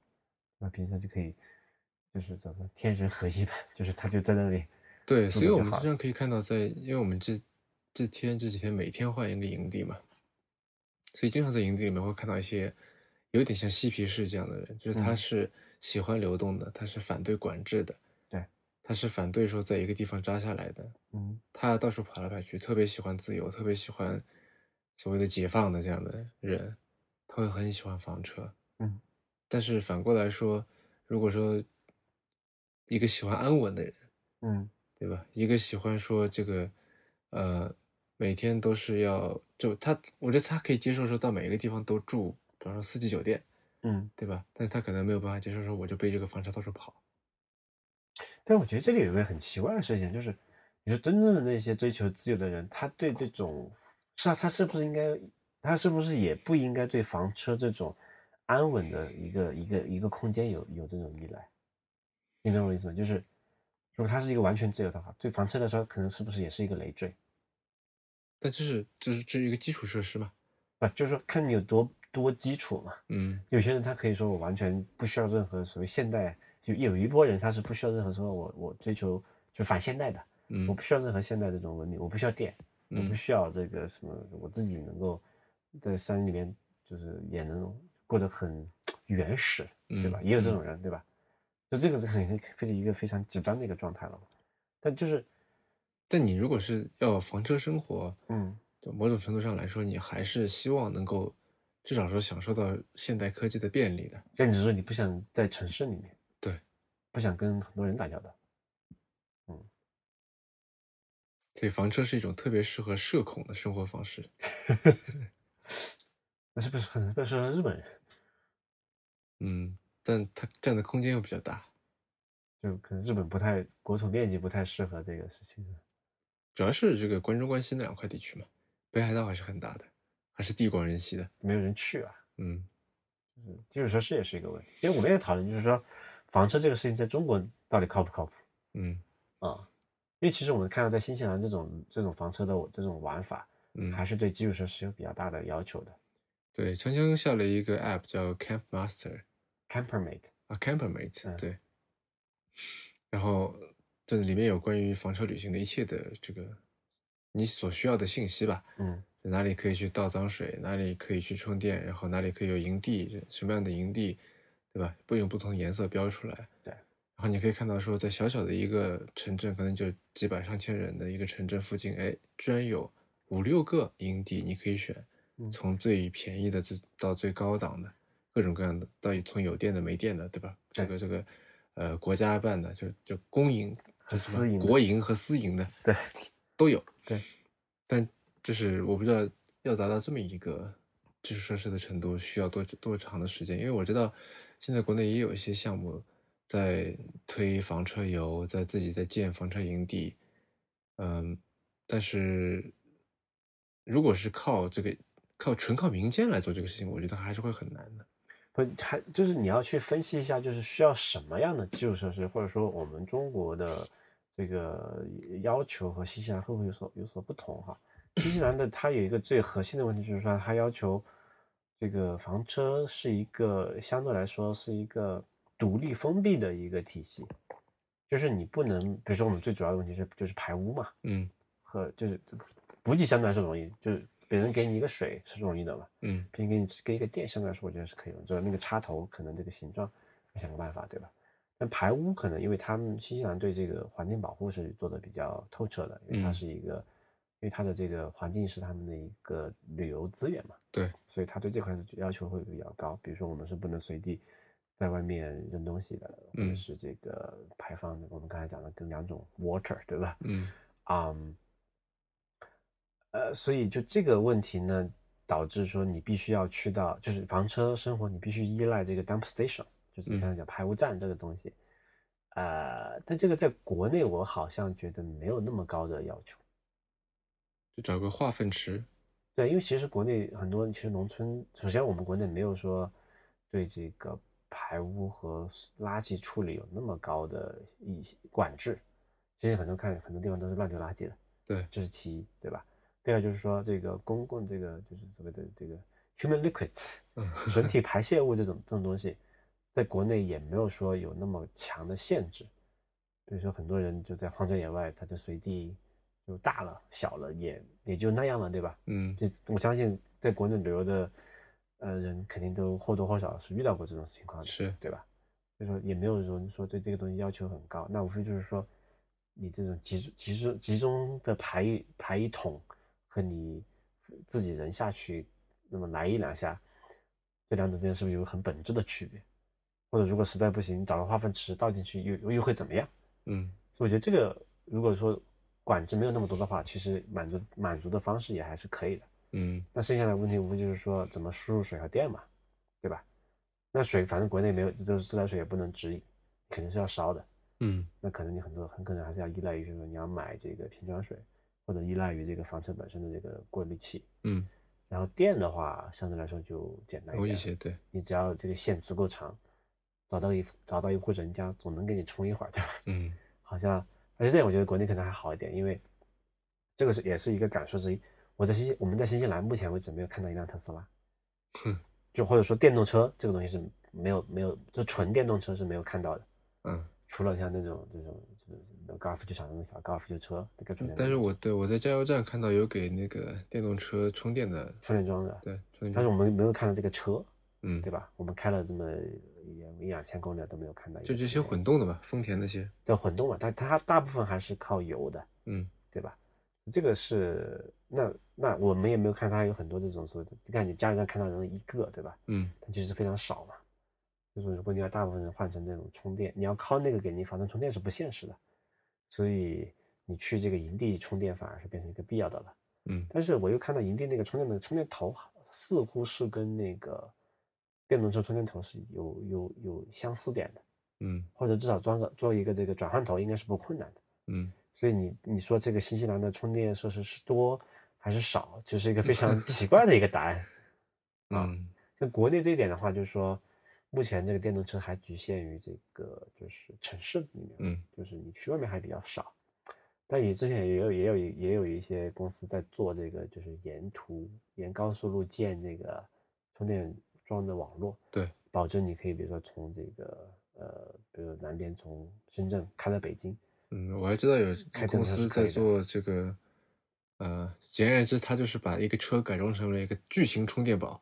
[SPEAKER 2] 那平常就可以就是怎么天人合一吧，就是他就在那里，
[SPEAKER 1] 对，所以我们经常可以看到在，因为我们这这天这几天每天换一个营地嘛，所以经常在营地里面会看到一些有点像嬉皮士这样的人，就是他
[SPEAKER 2] 嗯。
[SPEAKER 1] 是喜欢流动的，他是反对管制的，
[SPEAKER 2] 对，
[SPEAKER 1] 他是反对说在一个地方扎下来的，
[SPEAKER 2] 嗯
[SPEAKER 1] 他到处跑来跑去，特别喜欢自由，特别喜欢所谓的解放的这样的人，他会很喜欢房车。
[SPEAKER 2] 嗯，
[SPEAKER 1] 但是反过来说，如果说一个喜欢安稳的人，
[SPEAKER 2] 嗯
[SPEAKER 1] 对吧？一个喜欢说这个，呃，每天都是要就他，我觉得他可以接受说到每一个地方都住，比方说四季酒店，
[SPEAKER 2] 嗯，
[SPEAKER 1] 对吧？但他可能没有办法接受说我就背这个房车到处跑。
[SPEAKER 2] 但我觉得这里有个很奇怪的事情，就是你说真正的那些追求自由的人，他对这种是啊，他是不是应该，他是不是也不应该对房车这种安稳的一个一个一个空间有有这种依赖？你懂我意思吗？就是如果他是一个完全自由的话，对房车来说，可能是不是也是一个累赘？
[SPEAKER 1] 但这是这是这是一个基础设施嘛？
[SPEAKER 2] 啊，就是说看你有多多基础嘛。
[SPEAKER 1] 嗯
[SPEAKER 2] 有些人他可以说我完全不需要任何所谓现代，就有一波人他是不需要任何说我我追求就反现代的，
[SPEAKER 1] 嗯
[SPEAKER 2] 我不需要任何现代这种文明，我不需要电，我不
[SPEAKER 1] 嗯
[SPEAKER 2] 需要这个什么，我自己能够在山里面就是也能过得很原始，对吧？
[SPEAKER 1] 嗯
[SPEAKER 2] 也有这种人，对吧？就这个是很非常一个非常极端的一个状态了嘛。但就是
[SPEAKER 1] 但你如果是要房车生活，
[SPEAKER 2] 嗯，
[SPEAKER 1] 就某种程度上来说，你还是希望能够至少说享受到现代科技的便利的。
[SPEAKER 2] 那你是说你不想在城市里面，
[SPEAKER 1] 对，
[SPEAKER 2] 不想跟很多人打交道。
[SPEAKER 1] 嗯所以房车是一种特别适合社恐的生活方式。
[SPEAKER 2] 那是不是很不适合日本人？
[SPEAKER 1] 嗯，但它占的空间又比较大，
[SPEAKER 2] 就可能日本不太国土面积不太适合这个事情。
[SPEAKER 1] 主要是这个关中关西那两块地区嘛，北海道还是很大的，还是地广人稀的。
[SPEAKER 2] 没有人去啊。
[SPEAKER 1] 嗯，
[SPEAKER 2] 就是基础设施也是一个问题。因为我们也讨论，就是说房车这个事情在中国到底靠不靠谱
[SPEAKER 1] 嗯
[SPEAKER 2] 啊？因为其实我们看到在新西兰这种这种房车的这种玩法，
[SPEAKER 1] 嗯，
[SPEAKER 2] 还是对基础设施有比较大的要求的。
[SPEAKER 1] 对，锵锵下了一个 app 叫 Camp Master
[SPEAKER 2] Campermate，
[SPEAKER 1] 啊，Campermate，、
[SPEAKER 2] 嗯
[SPEAKER 1] 对。然后这里面有关于房车旅行的一切的这个你所需要的信息吧，
[SPEAKER 2] 嗯
[SPEAKER 1] 哪里可以去倒脏水，哪里可以去充电，然后哪里可以有营地，什么样的营地，对吧？不用不同颜色标出来。
[SPEAKER 2] 对。
[SPEAKER 1] 然后你可以看到说，在小小的一个城镇，可能就几百上千人的一个城镇附近，哎，居然有五六个营地，你可以选，
[SPEAKER 2] 嗯
[SPEAKER 1] 从最便宜的最到最高档的，各种各样的，到从有电的没电的，对吧？这个这个，呃，国家办的，就就公营
[SPEAKER 2] 和私营
[SPEAKER 1] 国营和私营的，
[SPEAKER 2] 对，
[SPEAKER 1] 都有。
[SPEAKER 2] 对，
[SPEAKER 1] 但就是我不知道要达到这么一个基础设施的程度，需要多多长的时间？因为我知道现在国内也有一些项目在推房车游，在自己在建房车营地，嗯，但是如果是靠这个靠纯靠民间来做这个事情，我觉得还是会很难的。
[SPEAKER 2] 不还就是你要去分析一下，就是需要什么样的基础设施，或者说我们中国的这个要求和新西兰会不会有所有所不同哈？新西兰的它有一个最核心的问题，就是说它要求这个房车是一个相对来说是一个独立封闭的一个体系，就是你不能，比如说我们最主要的问题是就是排污嘛，
[SPEAKER 1] 嗯。
[SPEAKER 2] 和就是补给相对来说容易，就是别人给你一个水是容易的嘛，
[SPEAKER 1] 嗯。
[SPEAKER 2] 别人给你给一个电，相对来说我觉得是可以的，就是那个插头可能这个形状要想个办法，对吧？但排污可能因为他们新西兰对这个环境保护是做的比较透彻的，因为它
[SPEAKER 1] 嗯。
[SPEAKER 2] 是一个，因为它的这个环境是他们的一个旅游资源嘛，
[SPEAKER 1] 对，
[SPEAKER 2] 所以他对这块是要求会比较高。比如说我们是不能随地在外面扔东西的，或者
[SPEAKER 1] 嗯
[SPEAKER 2] 是这个排放，我们刚才讲的跟两种 water，对吧？
[SPEAKER 1] 嗯
[SPEAKER 2] 啊、呃，所以就这个问题呢，导致说你必须要去到，就是房车生活，你必须依赖这个 dump station，就是你刚才讲排污站这个东西。呃，但这个在国内我好像觉得没有那么高的要求。
[SPEAKER 1] 就找个化粪池。
[SPEAKER 2] 对，因为其实国内很多，其实农村，首先我们国内没有说对这个排污和垃圾处理有那么高的一管制。其实很多看很多地方都是乱丢垃圾的。
[SPEAKER 1] 对，
[SPEAKER 2] 这是其一，对吧？第二就是说，这个公共这个就是所谓的这个 human liquids
[SPEAKER 1] 嗯
[SPEAKER 2] 人体排泄物这种这种东西，在国内也没有说有那么强的限制。比如说，很多人就在荒郊野外，他就随地就大了、小了，也也就那样了，对吧？
[SPEAKER 1] 嗯
[SPEAKER 2] 就我相信，在国内旅游的呃人肯定都或多或少是遇到过这种情况的，
[SPEAKER 1] 是
[SPEAKER 2] 对吧？所以说也没有人说对这个东西要求很高，那无非就是说，你这种集中集中集中的排一排一桶和你自己人下去，那么来一两下，这两种之间是不是有很本质的区别？或者如果实在不行，找个化粪池倒进去又又会怎么样？
[SPEAKER 1] 嗯
[SPEAKER 2] 所以我觉得这个如果说管制没有那么多的话，其实满足满足的方式也还是可以的。
[SPEAKER 1] 嗯
[SPEAKER 2] 那剩下的问题无非就是说怎么输入水和电嘛，对吧？那水反正国内没有，就是自来水也不能直饮，肯定是要烧的。
[SPEAKER 1] 嗯
[SPEAKER 2] 那可能你很多很可能还是要依赖于，就是说你要买这个瓶装水，或者依赖于这个房车本身的这个过滤器。
[SPEAKER 1] 嗯，
[SPEAKER 2] 然后电的话，相对来说就简单一点，
[SPEAKER 1] 容易些，对，
[SPEAKER 2] 你只要这个线足够长，找到一找到一户人家，总能给你充一会儿，对吧？
[SPEAKER 1] 嗯
[SPEAKER 2] 好像，而且这点我觉得国内可能还好一点，因为这个是也是一个感受之一。我在新西我们在新西兰目前为止没有看到一辆特斯拉，
[SPEAKER 1] 哼
[SPEAKER 2] 就或者说电动车这个东西是没有没有，就纯电动车是没有看到的，
[SPEAKER 1] 嗯。
[SPEAKER 2] 除了像那种这种就是高尔夫球场那种小高尔夫球车那个充电，
[SPEAKER 1] 但是我对我在加油站看到有给那个电动车充电的，
[SPEAKER 2] 充电桩的，
[SPEAKER 1] 对，充电
[SPEAKER 2] 但是我，们没有看到这个车，
[SPEAKER 1] 嗯，
[SPEAKER 2] 对吧？我们开了这么一一两千公里都没有看到
[SPEAKER 1] 就这些混动的吧，丰田那些，
[SPEAKER 2] 对混动嘛，但它大部分还是靠油的，
[SPEAKER 1] 嗯
[SPEAKER 2] 对吧？这个是那那我们也没有看它有很多这种所谓的，你看你家里上看到人一个，对吧？
[SPEAKER 1] 嗯
[SPEAKER 2] 它其实非常少嘛。就是如果你要大部分人换成那种充电，你要靠那个给你房车充电是不现实的，所以你去这个营地充电反而是变成一个必要的了。
[SPEAKER 1] 嗯
[SPEAKER 2] 但是我又看到营地那个充电的充电头好似乎是跟那个电动车充电头是有有有相似点的，
[SPEAKER 1] 嗯
[SPEAKER 2] 或者至少装个做一个这个转换头应该是不困难的。
[SPEAKER 1] 嗯
[SPEAKER 2] 所以你你说这个新西兰的充电设施是多还是少，就是一个非常 奇怪的一个答案。啊
[SPEAKER 1] 嗯
[SPEAKER 2] 像国内这一点的话，就是说，目前这个电动车还局限于这个就是城市里面，
[SPEAKER 1] 嗯
[SPEAKER 2] 就是你去外面还比较少。但也之前也有也有也有一些公司在做这个，就是沿途沿高速路建这个充电桩的网络，
[SPEAKER 1] 对，
[SPEAKER 2] 保证你可以比如说从这个呃，比如南边从深圳开到北京，
[SPEAKER 1] 嗯，我还知道有
[SPEAKER 2] 开
[SPEAKER 1] 公司在做这个，呃，简而言之，它就是把一个车改装成了一个巨型充电宝，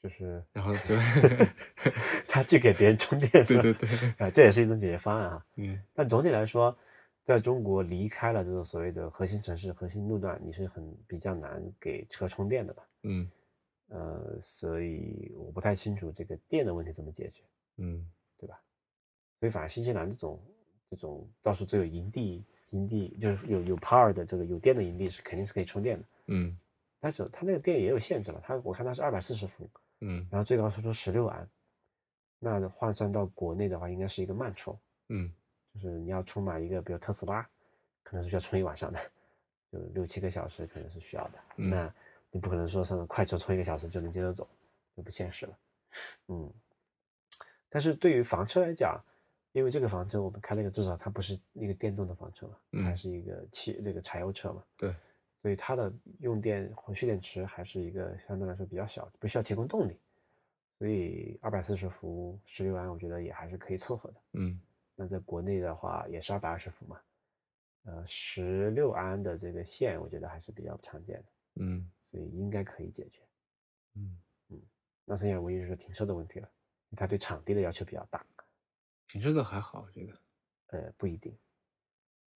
[SPEAKER 2] 就是
[SPEAKER 1] 然后就
[SPEAKER 2] 他去给别人充电，
[SPEAKER 1] 对对对，
[SPEAKER 2] 啊，这也是一种解决方案啊。
[SPEAKER 1] 嗯
[SPEAKER 2] 但总体来说，在中国离开了这种所谓的核心城市、核心路段，你是很比较难给车充电的吧？
[SPEAKER 1] 嗯
[SPEAKER 2] 呃，所以我不太清楚这个电的问题怎么解决，
[SPEAKER 1] 嗯
[SPEAKER 2] 对吧？所以反而新西兰这种这种到处只有营地，营地就是有有 power 的这个有电的营地是肯定是可以充电的，
[SPEAKER 1] 嗯
[SPEAKER 2] 但是它那个电也有限制了，它我看它是二百四十伏，
[SPEAKER 1] 嗯
[SPEAKER 2] 然后最高输出十六安，那换算到国内的话，应该是一个慢充。
[SPEAKER 1] 嗯
[SPEAKER 2] 就是你要充满一个，比如特斯拉，可能是需要充一晚上的，就六七个小时可能是需要的。
[SPEAKER 1] 嗯
[SPEAKER 2] 那你不可能说上快车充一个小时就能接着走，就不现实了。嗯，但是对于房车来讲，因为这个房车我们开了一个，至少它不是一个电动的房车嘛，
[SPEAKER 1] 嗯。
[SPEAKER 2] 它是一个汽那个柴油车嘛，
[SPEAKER 1] 对，
[SPEAKER 2] 所以它的用电和蓄电池还是一个相对来说比较小，不需要提供动力，所以二百四十伏十六安，我觉得也还是可以凑合的。
[SPEAKER 1] 嗯。
[SPEAKER 2] 那在国内的话也是二百二十伏嘛，呃，十六安的这个线我觉得还是比较常见的，
[SPEAKER 1] 嗯
[SPEAKER 2] 所以应该可以解决。
[SPEAKER 1] 嗯嗯，
[SPEAKER 2] 那剩下唯一就是停车的问题了，它对场地的要求比较大，
[SPEAKER 1] 停车的还好，我觉得，
[SPEAKER 2] 呃，不一定，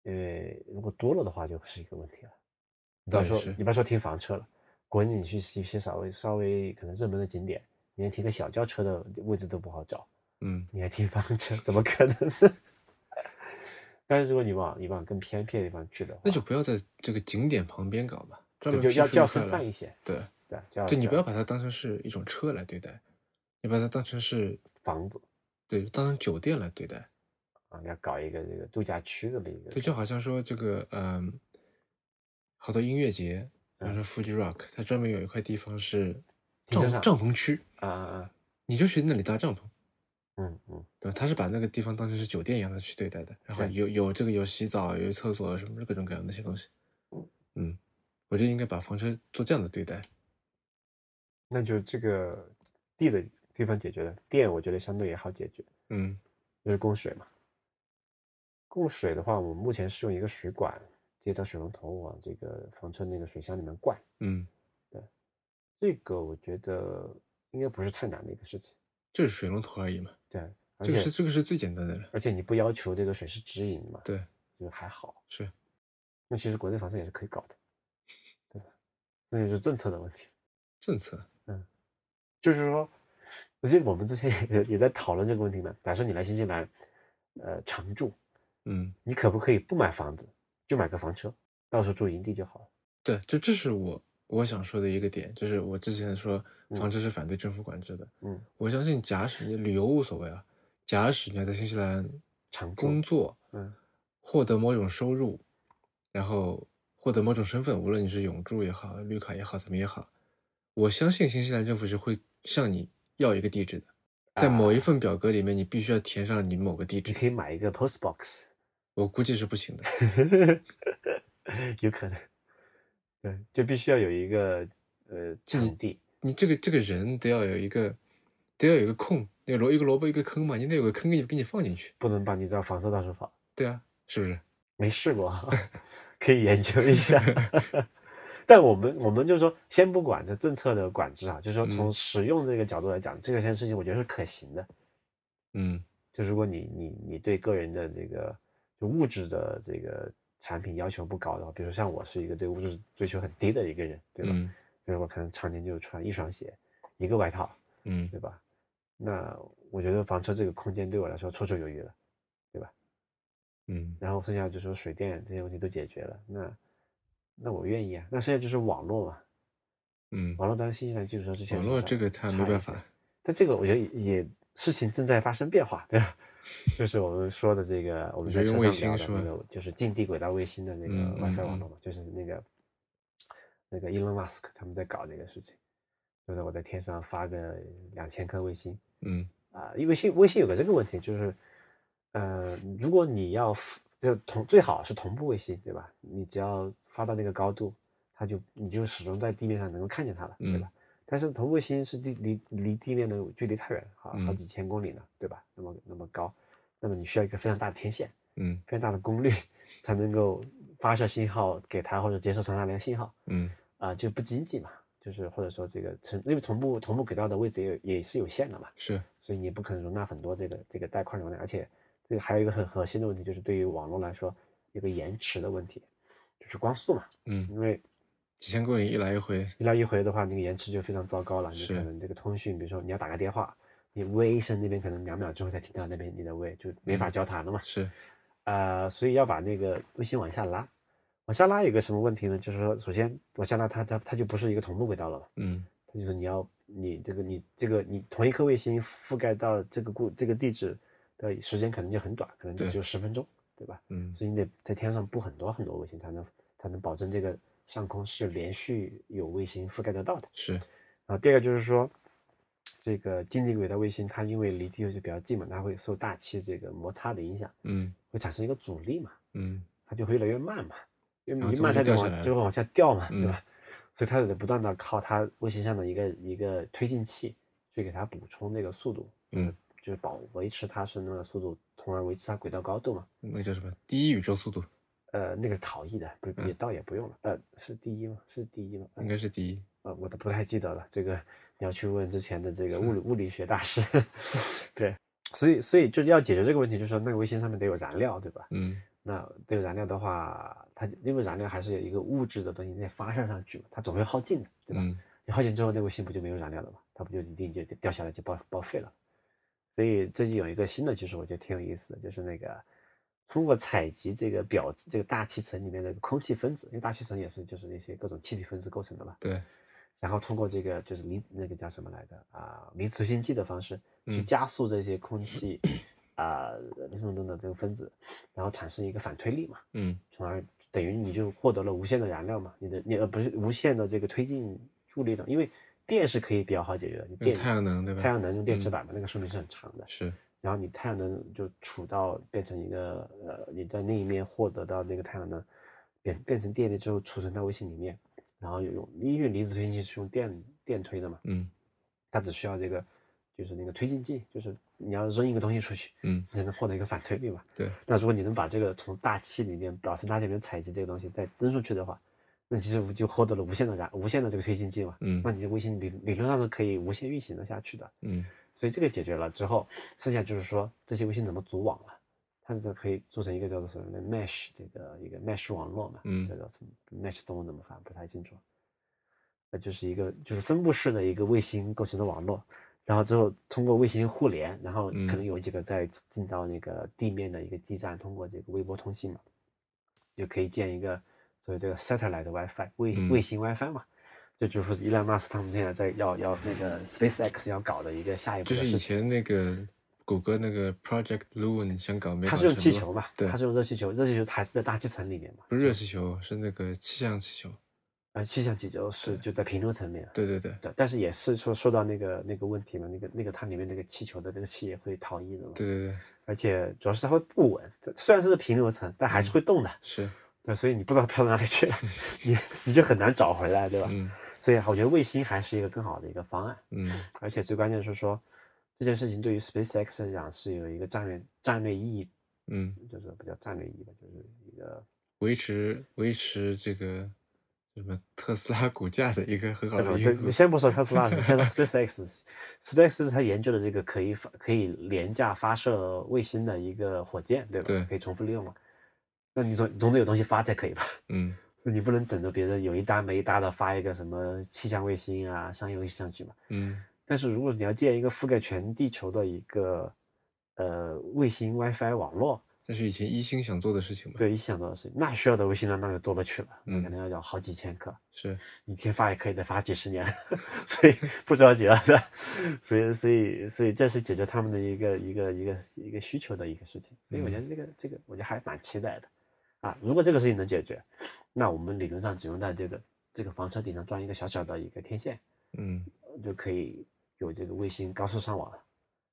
[SPEAKER 2] 因为如果多了的话就是一个问题了。你不要说你不要说停房车了，国内你去一些稍微稍微可能热门的景点，你连停个小轿车的位置都不好找，
[SPEAKER 1] 嗯
[SPEAKER 2] 你还停房车，怎么可能呢？但是如果你往你往更偏僻的地方去的话，
[SPEAKER 1] 那就不要在这个景点旁边搞嘛，专门
[SPEAKER 2] 就就要分散一些，
[SPEAKER 1] 对，
[SPEAKER 2] 对，就
[SPEAKER 1] 你不要把它当成是一种车来对待，你把它当成是
[SPEAKER 2] 房子
[SPEAKER 1] 对，当成酒店来对待。
[SPEAKER 2] 啊，要搞一个这个度假区这么一个，
[SPEAKER 1] 对，就好像说这个，嗯，好多音乐节，比方说 Fuji Rock，它专门有一块地方是帐
[SPEAKER 2] 停车场
[SPEAKER 1] 帐篷区，
[SPEAKER 2] 啊啊啊，
[SPEAKER 1] 你就去那里搭帐篷，
[SPEAKER 2] 嗯嗯，
[SPEAKER 1] 对吧？他是把那个地方当成是酒店一样的去对待的，然后有有这个有洗澡，有厕所，什么各种各样的那些东西。嗯，我觉得应该把房车做这样的对待。
[SPEAKER 2] 那就这个地的地方解决了，电我觉得相对也好解决，
[SPEAKER 1] 嗯
[SPEAKER 2] 就是供水嘛。供水的话，我们目前是用一个水管接到水龙头往这个房车那个水箱里面灌，
[SPEAKER 1] 嗯，对
[SPEAKER 2] 这个我觉得应该不是太难的一个事情。
[SPEAKER 1] 就是水龙头而已嘛，
[SPEAKER 2] 对，而
[SPEAKER 1] 这是这个是最简单的了。
[SPEAKER 2] 而且你不要求这个水是直饮嘛，
[SPEAKER 1] 对，
[SPEAKER 2] 就还好。
[SPEAKER 1] 是，
[SPEAKER 2] 那其实国内房车也是可以搞的，对吧？那就是政策的问题。
[SPEAKER 1] 政策。
[SPEAKER 2] 嗯就是说，而且我们之前也也在讨论这个问题嘛。假设你来新西兰，呃，常住，
[SPEAKER 1] 嗯，
[SPEAKER 2] 你可不可以不买房子，就买个房车，到时候住营地就好了？
[SPEAKER 1] 对，这这是我我想说的一个点，就是我之前说
[SPEAKER 2] 嗯
[SPEAKER 1] 房车是反对政府管制的。
[SPEAKER 2] 嗯，
[SPEAKER 1] 我相信，假使你旅游无所谓啊，假使你要在新西兰
[SPEAKER 2] 常
[SPEAKER 1] 工作，
[SPEAKER 2] 嗯
[SPEAKER 1] 获得某种收入，然后获得某种身份，无论你是永住也好，绿卡也好，怎么也好，我相信新西兰政府是会向你要一个地址的，在某一份表格里面，你必须要填上你某个地
[SPEAKER 2] 你
[SPEAKER 1] 址。
[SPEAKER 2] 可以买一个 post box，
[SPEAKER 1] 我估计是不行的。
[SPEAKER 2] 有可能，对，就必须要有一个呃场地，
[SPEAKER 1] 你这个这个人得要有一个，得要有一个空，那萝一个萝卜一个坑嘛，你得有个坑给你给你放进去。
[SPEAKER 2] 不能把你这房子到处放。
[SPEAKER 1] 对啊，是不是？
[SPEAKER 2] 没试过，可以研究一下。但我们我们就说，先不管这政策的管制啊，就是说从
[SPEAKER 1] 嗯
[SPEAKER 2] 使用这个角度来讲，这个件事情我觉得是可行的。
[SPEAKER 1] 嗯
[SPEAKER 2] 就如果你你你对个人的这个就物质的这个产品要求不高的话，比如像我是一个对物质追求很低的一个人，对吧？
[SPEAKER 1] 嗯
[SPEAKER 2] 比如我可能常年就穿一双鞋，一个外套，
[SPEAKER 1] 嗯
[SPEAKER 2] 对吧？那我觉得房车这个空间对我来说绰绰有余了？
[SPEAKER 1] 嗯。
[SPEAKER 2] 然后剩下就说水电这些问题都解决了，那那我愿意啊。那剩下就是网络嘛，
[SPEAKER 1] 嗯，
[SPEAKER 2] 网络当然信息上基础上之前
[SPEAKER 1] 网络这个它没办法，
[SPEAKER 2] 但这个我觉得也也事情正在发生变化，对吧？就是我们说的这个，我们在
[SPEAKER 1] 用卫
[SPEAKER 2] 车上聊的
[SPEAKER 1] 星是吧
[SPEAKER 2] 那个，就是近地轨道卫星的那个 WiFi
[SPEAKER 1] 嗯
[SPEAKER 2] 网络嘛，就是那个那个 Elon Musk 他们在搞这个事情，就是我在天上发个两千颗卫星
[SPEAKER 1] 嗯。
[SPEAKER 2] 啊，因为微信微信有个这个问题，就是呃，如果你要就同最好是同步卫星，对吧？你只要发到那个高度，它就你就始终在地面上能够看见它了，对
[SPEAKER 1] 嗯
[SPEAKER 2] 吧？但是同步卫星是地离离地面的距离太远，好好
[SPEAKER 1] 嗯
[SPEAKER 2] 几千公里呢，对吧？那么那么高，那么你需要一个非常大的天线，
[SPEAKER 1] 嗯
[SPEAKER 2] 非常大的功率，才能够发射信号给它或者接收传达连信号
[SPEAKER 1] 嗯
[SPEAKER 2] 啊、就不经济嘛。就是或者说这个成，因为同步同步轨道的位置也也是有限的嘛，
[SPEAKER 1] 是
[SPEAKER 2] 所以你不可能容纳很多这个这个带宽容量，而且这个还有一个很核心的问题，就是对于网络来说，一个延迟的问题，就是光速嘛，
[SPEAKER 1] 嗯
[SPEAKER 2] 因为
[SPEAKER 1] 几千公里一来一回，
[SPEAKER 2] 一来一回的话，那个延迟就非常糟糕了。你
[SPEAKER 1] 是
[SPEAKER 2] 可能这个通讯，比如说你要打个电话，你喂一声那边可能两秒之后才听到那边你的喂，就没法
[SPEAKER 1] 嗯
[SPEAKER 2] 交谈了嘛。
[SPEAKER 1] 是
[SPEAKER 2] 呃，所以要把那个卫星往下拉。往下拉有个什么问题呢？就是说，首先往下拉它它它就不是一个同步轨道了嘛，
[SPEAKER 1] 嗯
[SPEAKER 2] 它就是你要你这个你这个你同一颗卫星覆盖到这个固这个地址的时间可能就很短，可能就
[SPEAKER 1] 对
[SPEAKER 2] 只有十分钟，对吧？
[SPEAKER 1] 嗯
[SPEAKER 2] 所以你得在天上布很多很多卫星，才能才能保证这个上空是连续有卫星覆盖得到的。
[SPEAKER 1] 是
[SPEAKER 2] 啊，第二个就是说，这个近地轨道卫星它因为离地球就比较近嘛，它会受大气这个摩擦的影响，
[SPEAKER 1] 嗯
[SPEAKER 2] 会产生一个阻力嘛，
[SPEAKER 1] 嗯
[SPEAKER 2] 它就会越来越慢嘛，因为
[SPEAKER 1] 然后最后
[SPEAKER 2] 你慢它就往就会往下掉嘛，
[SPEAKER 1] 嗯
[SPEAKER 2] 对吧？所以它得不断的靠它卫星上的一个一个推进器去给它补充那个速度，
[SPEAKER 1] 嗯，
[SPEAKER 2] 就是保维持它是那个速度，从而维持它轨道高度嘛。
[SPEAKER 1] 那叫什么？第一宇宙速度
[SPEAKER 2] 呃，那个是逃逸的，不
[SPEAKER 1] 嗯
[SPEAKER 2] 也倒也不用了。呃，是第一吗？是第一吗？呃
[SPEAKER 1] 应该是第一。
[SPEAKER 2] 呃，我都不太记得了，这个你要去问之前的这个物理物理学大师。对，所以所以就是要解决这个问题，就是说那个卫星上面得有燃料，对吧？
[SPEAKER 1] 嗯
[SPEAKER 2] 那得有燃料的话，它因为燃料还是有一个物质的东西得发射上去嘛，它总会耗尽的，对吧？
[SPEAKER 1] 嗯
[SPEAKER 2] 你耗尽之后，那卫星不就没有燃料了吗？它不就一定就掉下来就报报废了？所以最近有一个新的技术，我觉得挺有意思的，就是那个通过采集这个表这个大气层里面的空气分子，因为大气层也是就是那些各种气体分子构成的嘛，
[SPEAKER 1] 对。
[SPEAKER 2] 然后通过这个就是离那个叫什么来着啊离子推进剂的方式去
[SPEAKER 1] 嗯。
[SPEAKER 2] 加速这些空气啊什么等等这个分子，然后产生一个反推力嘛，
[SPEAKER 1] 嗯。
[SPEAKER 2] 从而等于你就获得了无限的燃料嘛，你的你呃不是无限的这个推进助力的，因为电是可以比较好解决的，你
[SPEAKER 1] 用
[SPEAKER 2] 电
[SPEAKER 1] 太阳能对吧？
[SPEAKER 2] 太阳能用电池
[SPEAKER 1] 嗯。
[SPEAKER 2] 板嘛，那个寿命是很长的，
[SPEAKER 1] 是。
[SPEAKER 2] 然后你太阳能就储到变成一个呃你在那一面获得到那个太阳能变变成电力之后储存到微星里面，然后有用因为离子推进器是用电电推的嘛，
[SPEAKER 1] 嗯。
[SPEAKER 2] 它只需要这个就是那个推进剂，就是你要扔一个东西出去，
[SPEAKER 1] 嗯。
[SPEAKER 2] 你才能获得一个反推力嘛。
[SPEAKER 1] 对。
[SPEAKER 2] 那如果你能把这个从大气里面表层大气里面采集这个东西再扔出去的话，那其实就获得了无限的燃无限的这个推进剂嘛。
[SPEAKER 1] 嗯
[SPEAKER 2] 那你的卫星理理论上是可以无限运行的下去的。
[SPEAKER 1] 嗯
[SPEAKER 2] 所以这个解决了之后，剩下就是说这些卫星怎么组网了。它是可以做成一个叫做什么呢 mesh 这个一个 mesh 网络嘛，
[SPEAKER 1] 嗯
[SPEAKER 2] 叫做什么 mesh 中文怎么翻不太清楚。那就是一个就是分布式的一个卫星构成的网络，然后之后通过卫星互联，然后
[SPEAKER 1] 嗯
[SPEAKER 2] 可能有几个再进到那个地面的一个基站，通过这个微波通信嘛，就可以建一个所以这个 satellite WiFi 卫
[SPEAKER 1] 嗯
[SPEAKER 2] 卫星 WiFi 嘛。这就是伊朗马斯他们现在在要要那个 SpaceX 要搞的一个下一步
[SPEAKER 1] 就是以。前那个谷歌那个 Project Loon 想搞
[SPEAKER 2] 它是用气球嘛？
[SPEAKER 1] 对
[SPEAKER 2] 它是用热气球，热气球还是在大气层里面嘛？
[SPEAKER 1] 不是热气球，是那个气象气球。
[SPEAKER 2] 啊，气象气球是就在平流层面。
[SPEAKER 1] 对对对
[SPEAKER 2] 对，但是也是说说到那个那个问题嘛，那个那个它里面那个气球的那个气也会逃逸的嘛，
[SPEAKER 1] 对对对，
[SPEAKER 2] 而且主要是它会不稳，虽然是平流层，但还是会动的，
[SPEAKER 1] 是
[SPEAKER 2] 对，所以你不知道飘到哪里去了，你你就很难找回来，对吧？
[SPEAKER 1] 嗯
[SPEAKER 2] 所以我觉得卫星还是一个更好的一个方案，
[SPEAKER 1] 嗯
[SPEAKER 2] 而且最关键是说这件事情对于 SpaceX 来讲是有一个战略战略意义，
[SPEAKER 1] 嗯，
[SPEAKER 2] 就是比较战略意义吧，就是一个
[SPEAKER 1] 维持维持这个什么特斯拉股价的一个很好的
[SPEAKER 2] 对，
[SPEAKER 1] 因素
[SPEAKER 2] 你。先不说特斯拉，先说 SpaceX，SpaceX 它研究的这个可以发可以廉价发射卫星的一个火箭，对吧？
[SPEAKER 1] 对
[SPEAKER 2] 可以重复利用嘛。那你总总得有东西发才可以吧？
[SPEAKER 1] 嗯
[SPEAKER 2] 你不能等着别人有一搭没一搭的发一个什么气象卫星啊、商业卫星上去嘛？
[SPEAKER 1] 嗯
[SPEAKER 2] 但是如果你要建一个覆盖全地球的一个呃卫星 WiFi 网络，
[SPEAKER 1] 这是以前一星想做的事情吧？，
[SPEAKER 2] 对一想做的事情，那需要的卫星量那就多了去了，那
[SPEAKER 1] 嗯
[SPEAKER 2] 可能要要好几千颗，
[SPEAKER 1] 是，
[SPEAKER 2] 一天发也可以得发几十年，所以不着急了，是吧？所以所以所以这是解决他们的一个一个一个一个需求的一个事情，所以我觉得这个这个我觉得还蛮期待的啊。如果这个事情能解决，那我们理论上只用在这个这个房车顶上装一个小小的一个天线，
[SPEAKER 1] 嗯
[SPEAKER 2] 就可以有这个卫星高速上网了。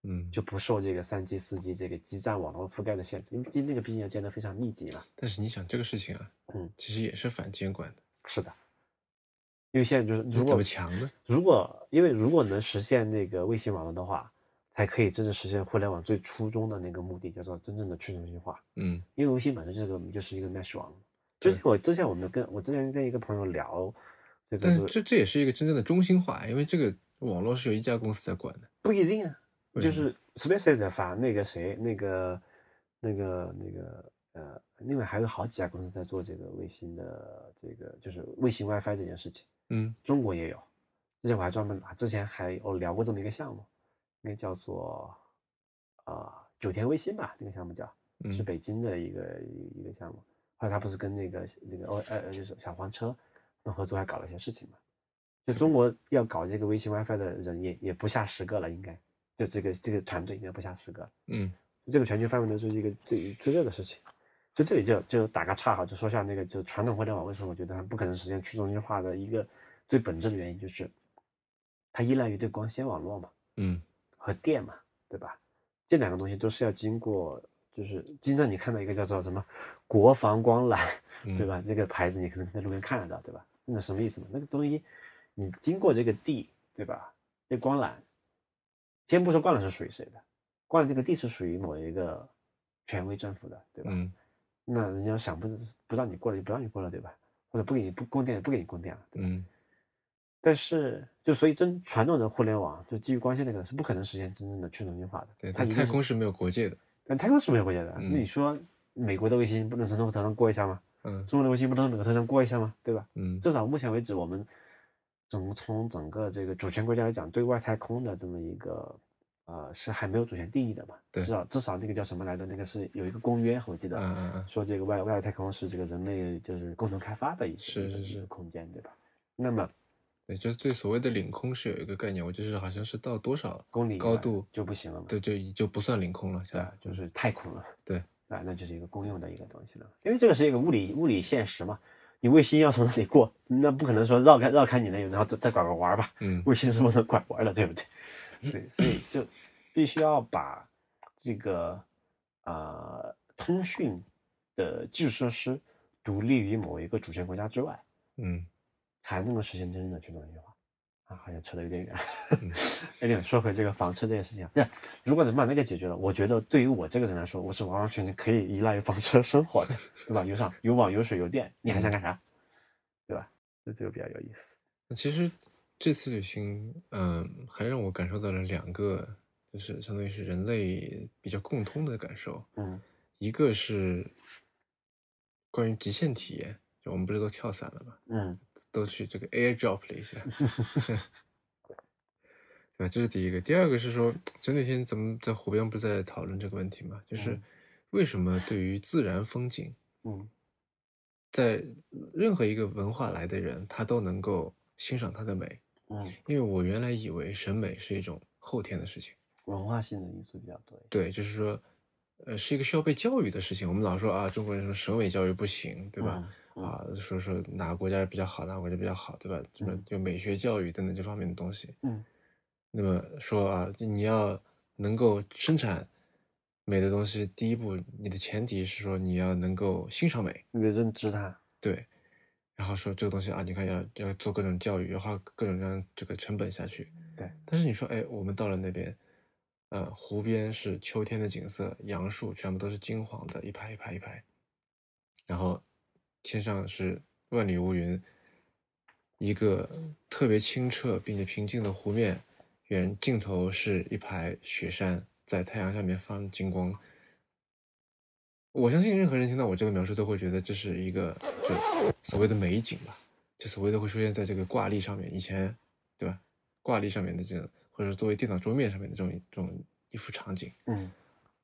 [SPEAKER 1] 嗯，
[SPEAKER 2] 就不受这个三 G、四 G 这个基站网络覆盖的限制，因为那个毕竟要建得非常密集嘛。
[SPEAKER 1] 但是你想这个事情啊，
[SPEAKER 2] 嗯，
[SPEAKER 1] 其实也是反监管的，
[SPEAKER 2] 是的，因为现在就是如果怎
[SPEAKER 1] 么强呢？
[SPEAKER 2] 如果因为如果能实现那个卫星网络的话，才可以真正实现互联网最初衷的那个目的，叫做真正的去中心化。
[SPEAKER 1] 嗯
[SPEAKER 2] 因为微信本身这个就是一个 mesh 网络。就是我之前我们跟我之前跟一个朋友聊，这个
[SPEAKER 1] 但是
[SPEAKER 2] 是
[SPEAKER 1] 这这也是一个真正的中心化，因为这个网络是由一家公司在管的。
[SPEAKER 2] 不一定啊，就是 SpaceX 在发那个谁，那个那个那个呃，另外还有好几家公司在做这个卫星的这个就是卫星 WiFi 这件事情，
[SPEAKER 1] 嗯
[SPEAKER 2] 中国也有。之前我还专门啊，之前还我聊过这么一个项目，应该叫做啊、九天微星吧，那个项目叫
[SPEAKER 1] 嗯
[SPEAKER 2] 是北京的一个一个项目。后来他不是跟那个那个哦呃呃就是小黄车那合作，还搞了一些事情嘛。就中国要搞这个微信 WiFi 的人也也不下十个了，应该就这个这个团队应该不下十个。
[SPEAKER 1] 嗯
[SPEAKER 2] 这个全球范围内就是一个最最热的事情。就这里就就打个岔哈，就说下那个就传统互联网为什么我觉得它不可能实现去中心化的一个最本质的原因，就是它依赖于这光纤网络嘛
[SPEAKER 1] 嗯
[SPEAKER 2] 和电嘛，对吧？这两个东西都是要经过，就是经常你看到一个叫做什么国防光缆，
[SPEAKER 1] 嗯，
[SPEAKER 2] 对？吧？那个牌子你可能在路边看得到，对吧？那什么意思嘛？那个东西你经过这个地，对吧？这光缆，先不说光缆是属于谁的，光缆这个地是属于某一个权威政府的，对吧？
[SPEAKER 1] 嗯
[SPEAKER 2] 那人家想不不让你过了就不让你过了，对吧？或者不给你不供电不给你供电了，对吧？
[SPEAKER 1] 嗯
[SPEAKER 2] 但是就所以真传统的互联网就基于光纤那个是不可能实现真正的去中心化的，
[SPEAKER 1] 对，
[SPEAKER 2] 它
[SPEAKER 1] 太空是没有国界的。
[SPEAKER 2] 但太空是没有国界的。
[SPEAKER 1] 嗯
[SPEAKER 2] 那你说美国的卫星不能从中国头上过一下吗？
[SPEAKER 1] 嗯
[SPEAKER 2] 中国的卫星不能从美国头上过一下吗？对吧？
[SPEAKER 1] 嗯
[SPEAKER 2] 至少目前为止，我们整从整个这个主权国家来讲，对外太空的这么一个呃是还没有主权定义的嘛？
[SPEAKER 1] 对
[SPEAKER 2] 至少至少那个叫什么来着？那个是有一个公约，我记得。
[SPEAKER 1] 嗯嗯嗯，
[SPEAKER 2] 说这个外外太空是这个人类就是共同开发的一个
[SPEAKER 1] 是是是
[SPEAKER 2] 空间，对吧？那么
[SPEAKER 1] 对，就是对所谓的领空是有一个概念，我就是好像是到多少
[SPEAKER 2] 公里
[SPEAKER 1] 高度
[SPEAKER 2] 就不行了嘛？
[SPEAKER 1] 对，就就不算领空了，
[SPEAKER 2] 对就是太空了，
[SPEAKER 1] 对
[SPEAKER 2] 啊，那就是一个公用的一个东西了。因为这个是一个物理物理现实嘛，你卫星要从那里过，那不可能说绕开绕开你那，然后再再拐个弯儿吧？
[SPEAKER 1] 嗯
[SPEAKER 2] 卫星是不能拐弯的，对不对？对所以就 必须要把这个呃通讯的基础设施独立于某一个主权国家之外，
[SPEAKER 1] 嗯
[SPEAKER 2] 才能够实现真正的去中心化。啊，好像扯得有点远。
[SPEAKER 1] 嗯
[SPEAKER 2] anyway，说回这个房车这件事情啊，那如果能把那个解决了，我觉得对于我这个人来说，我是完完全全可以依赖于房车生活的，对吧？有上有网有水有电，你还想干啥？对吧？这这个比较有意思。
[SPEAKER 1] 那其实这次旅行，嗯，还让我感受到了两个，就是相当于是人类比较共通的感受。
[SPEAKER 2] 嗯
[SPEAKER 1] 一个是关于极限体验，就我们不是都跳伞了吗？
[SPEAKER 2] 嗯
[SPEAKER 1] 都去这个 air drop 了一下，对吧？这是第一个。第二个是说，就那天咱们在湖边不是在讨论这个问题嘛？就是
[SPEAKER 2] 嗯
[SPEAKER 1] 为什么对于自然风景，
[SPEAKER 2] 嗯
[SPEAKER 1] 在任何一个文化来的人，他都能够欣赏它的美。
[SPEAKER 2] 嗯，
[SPEAKER 1] 因为我原来以为审美是一种后天的事情，
[SPEAKER 2] 文化性的因素比较多。
[SPEAKER 1] 对，就是说，呃，是一个需要被教育的事情。我们老说啊，中国人说审美教育不行，对吧？
[SPEAKER 2] 嗯？
[SPEAKER 1] 啊，说说哪个国家比较好，哪个国家比较好，对吧？什么
[SPEAKER 2] 嗯
[SPEAKER 1] 就美学教育等等这方面的东西。
[SPEAKER 2] 嗯
[SPEAKER 1] 那么说啊，你要能够生产美的东西，第一步你的前提是说你要能够欣赏美，
[SPEAKER 2] 你得认知它。
[SPEAKER 1] 对。然后说这个东西啊，你看要要做各种教育，要花各种各样这个成本下去。
[SPEAKER 2] 对，
[SPEAKER 1] 但是你说，哎，我们到了那边，呃，湖边是秋天的景色，杨树全部都是金黄的，一排一排一排，然后天上是万里无云，一个特别清澈并且平静的湖面，远镜头是一排雪山，在太阳下面放金光。我相信任何人听到我这个描述都会觉得这是一个就所谓的美景吧，就所谓的会出现在这个挂历上面，以前对吧？挂历上面的这种，或者是作为电脑桌面上面的这种这种一幅场景，
[SPEAKER 2] 嗯。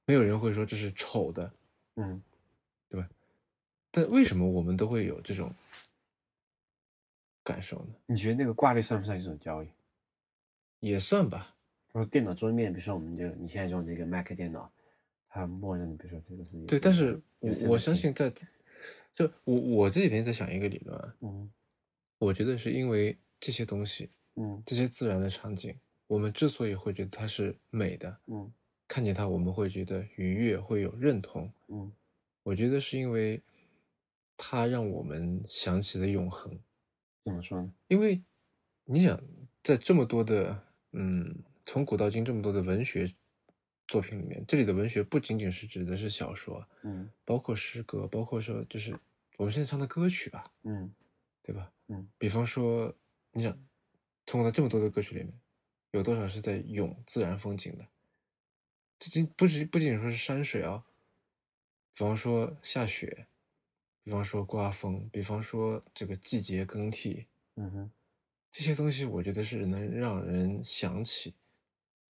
[SPEAKER 1] 没有人会说这是丑的，
[SPEAKER 2] 嗯
[SPEAKER 1] 但为什么我们都会有这种感受呢？
[SPEAKER 2] 你觉得那个挂历算不算一种交易？
[SPEAKER 1] 也算吧，
[SPEAKER 2] 或者电脑桌面，比如说我们这个你现在用这个 Mac 电脑，它默认比如说这个是有
[SPEAKER 1] 对。但是我我相信在，就我我这几天在想一个理论啊，
[SPEAKER 2] 嗯
[SPEAKER 1] 我觉得是因为这些东西，
[SPEAKER 2] 嗯
[SPEAKER 1] 这些自然的场景，我们之所以会觉得它是美的，
[SPEAKER 2] 嗯
[SPEAKER 1] 看见它我们会觉得愉悦，会有认同。
[SPEAKER 2] 嗯
[SPEAKER 1] 我觉得是因为它让我们想起了永恒。
[SPEAKER 2] 怎么说呢？
[SPEAKER 1] 因为你想，在这么多的嗯，从古到今这么多的文学作品里面，这里的文学不仅仅是指的是小说，
[SPEAKER 2] 嗯
[SPEAKER 1] 包括诗歌，包括说就是我们现在唱的歌曲吧，
[SPEAKER 2] 嗯
[SPEAKER 1] 对吧？
[SPEAKER 2] 嗯
[SPEAKER 1] 比方说，你想，从到这么多的歌曲里面，有多少是在咏自然风景的？这仅不仅不仅说是山水啊，比方说下雪，比方说刮风，比方说这个季节更替，
[SPEAKER 2] 嗯哼
[SPEAKER 1] 这些东西，我觉得是能让人想起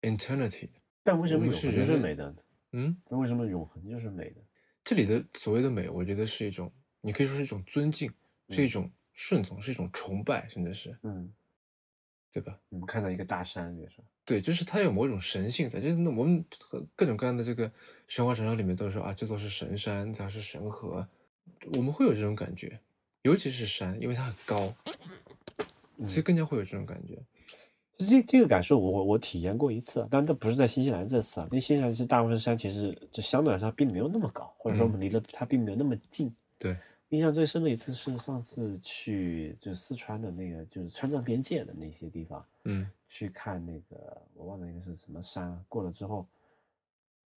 [SPEAKER 1] eternity 的。
[SPEAKER 2] 但为什么永恒就
[SPEAKER 1] 是
[SPEAKER 2] 美的呢？
[SPEAKER 1] 嗯，
[SPEAKER 2] 那为什么永恒就是美的？
[SPEAKER 1] 这里的所谓的美，我觉得是一种，你可以说是一种尊敬，是一种顺从，是一种崇拜，甚至是
[SPEAKER 2] 嗯，
[SPEAKER 1] 对吧？
[SPEAKER 2] 我们看到一个大山，比如说，
[SPEAKER 1] 对，就是它有某种神性在，就是那我们和各种各样的这个神话传说里面都说啊，这座是神山，它是神河，我们会有这种感觉，尤其是山，因为它很高，
[SPEAKER 2] 嗯
[SPEAKER 1] 所以更加会有这种感觉。
[SPEAKER 2] 这这个感受我我我体验过一次，但这不是在新西兰这次啊，因为新西兰其实大部分山其实就相对来说并没有那么高，或者说我们离得它并没有那么近。
[SPEAKER 1] 对，
[SPEAKER 2] 印象最深的一次是上次去就四川的那个就是川藏边界的那些地方
[SPEAKER 1] 嗯
[SPEAKER 2] 去看那个我忘了那个是什么山，过了之后，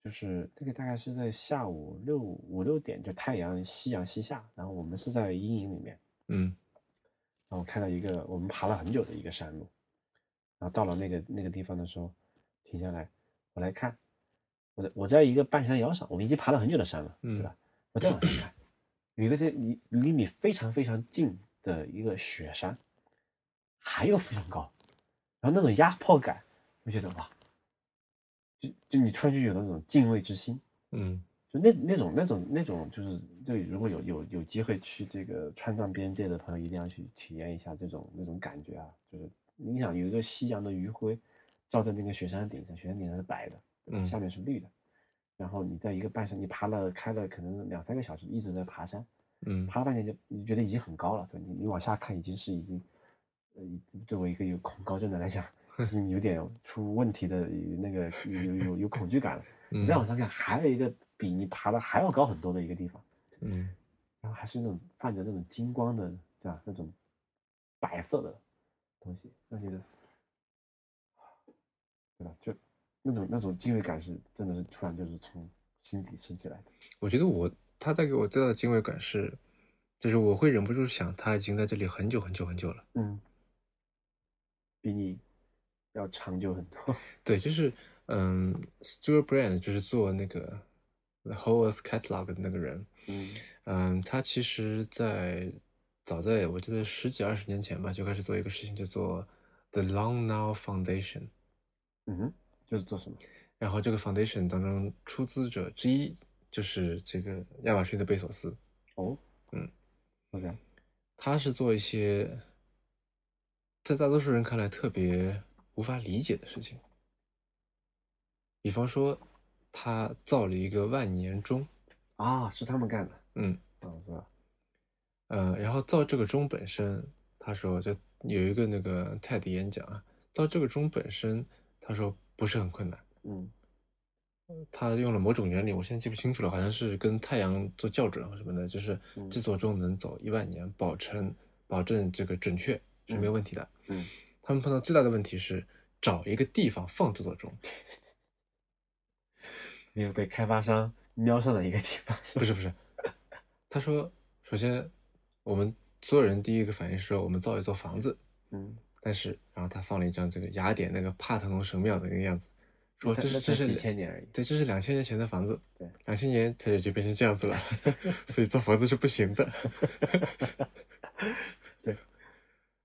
[SPEAKER 2] 就是那个大概是在下午六五六点，就太阳夕阳西下，然后我们是在阴影里面，
[SPEAKER 1] 嗯。
[SPEAKER 2] 然后我看到一个我们爬了很久的一个山路，然后到了那个那个地方的时候，停下来，我来看，我在我在一个半山腰上，我们已经爬了很久的山了，
[SPEAKER 1] 嗯
[SPEAKER 2] 对吧？我再往上看，有一个在离离你非常非常近的一个雪山，还有非常高，然后那种压迫感，我觉得哇，就就你突然就有那种敬畏之心，
[SPEAKER 1] 嗯。
[SPEAKER 2] 就那那种那种那种，就是就如果有有有机会去这个川藏边界的朋友，一定要去体验一下这种那种感觉啊！就是你想有一个夕阳的余晖照在那个雪山顶上，雪山顶上是白的，
[SPEAKER 1] 嗯。
[SPEAKER 2] 下面是绿的，然后你在一个半山，你爬了开了可能两三个小时，一直在爬山，
[SPEAKER 1] 嗯。
[SPEAKER 2] 爬了半天就你觉得已经很高了，对你你往下看已经是已经，呃，对我一个有恐高症的来讲，已 经有点出问题的那个有有有有恐惧感了。你再往上看，还有一个比你爬的还要高很多的一个地方，
[SPEAKER 1] 嗯
[SPEAKER 2] 然后还是那种泛着那种金光的，对吧？那种白色的东西，那觉得，对吧？就那种那种敬畏感是真的是突然就是从心底升起来的。
[SPEAKER 1] 我觉得我他带给我最大的敬畏感是，就是我会忍不住想，他已经在这里很久很久很久了。
[SPEAKER 2] 嗯，比你要长久很多。
[SPEAKER 1] 对，就是嗯，Stuart Brand 就是做那个 The Whole Earth Catalog 的那个人，
[SPEAKER 2] 嗯
[SPEAKER 1] 嗯，他其实在早在我记得十几二十年前吧，就开始做一个事情，叫做 The Long Now Foundation。
[SPEAKER 2] 嗯哼，就是做什么？
[SPEAKER 1] 然后这个 foundation 当中出资者之一就是这个亚马逊的贝索斯，
[SPEAKER 2] 哦，
[SPEAKER 1] 嗯
[SPEAKER 2] ，OK，
[SPEAKER 1] 他是做一些在大多数人看来特别无法理解的事情，比方说他造了一个万年钟，
[SPEAKER 2] 啊，是他们干的，
[SPEAKER 1] 嗯
[SPEAKER 2] 啊，是吧？
[SPEAKER 1] 呃，然后造这个钟本身，他说就有一个那个 TED 演讲啊，造这个钟本身，他说不是很困难。
[SPEAKER 2] 嗯
[SPEAKER 1] 他用了某种原理，我现在记不清楚了，好像是跟太阳做校准或什么的，就是
[SPEAKER 2] 嗯
[SPEAKER 1] 这座钟能走一万年，保证保证这个准确是没有问题的。
[SPEAKER 2] 嗯
[SPEAKER 1] 他们碰到最大的问题是找一个地方放这座钟，
[SPEAKER 2] 没有被开发商瞄上的一个地方，
[SPEAKER 1] 不是不是，他说，首先我们所有人第一个反应是说我们造一座房子，
[SPEAKER 2] 嗯。
[SPEAKER 1] 但是然后他放了一张这个雅典那个帕特农神庙的那个样子，
[SPEAKER 2] 说，
[SPEAKER 1] 这是这是
[SPEAKER 2] 几千年而已。
[SPEAKER 1] 对，这是两千年前的房子，
[SPEAKER 2] 对，
[SPEAKER 1] 两千年它也就变成这样子了，所以造房子是不行的。
[SPEAKER 2] 对，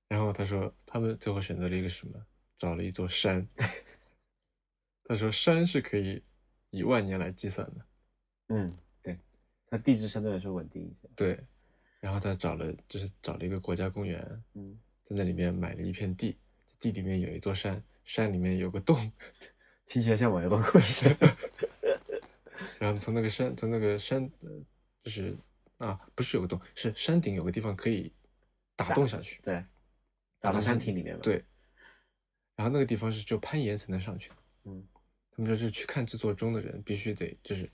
[SPEAKER 1] 然后他说他们最后选择了一个什么？找了一座山。他说山是可以以万年来计算的，
[SPEAKER 2] 嗯，对，它地质相对来说稳定一些。
[SPEAKER 1] 对。然后他找了，就是找了一个国家公园，
[SPEAKER 2] 嗯，
[SPEAKER 1] 在那里面买了一片地，地里面有一座山，山里面有个洞，
[SPEAKER 2] 听起来像某一个故事。
[SPEAKER 1] 然后从那个山，从那个山，呃，就是啊，不是有个洞，是山顶有个地方可以打洞下去，
[SPEAKER 2] 对，打到山体里面嘛。，
[SPEAKER 1] 对。然后那个地方是只有攀岩才能上去的。
[SPEAKER 2] 嗯，
[SPEAKER 1] 他们说是去看制作钟的人必须得就是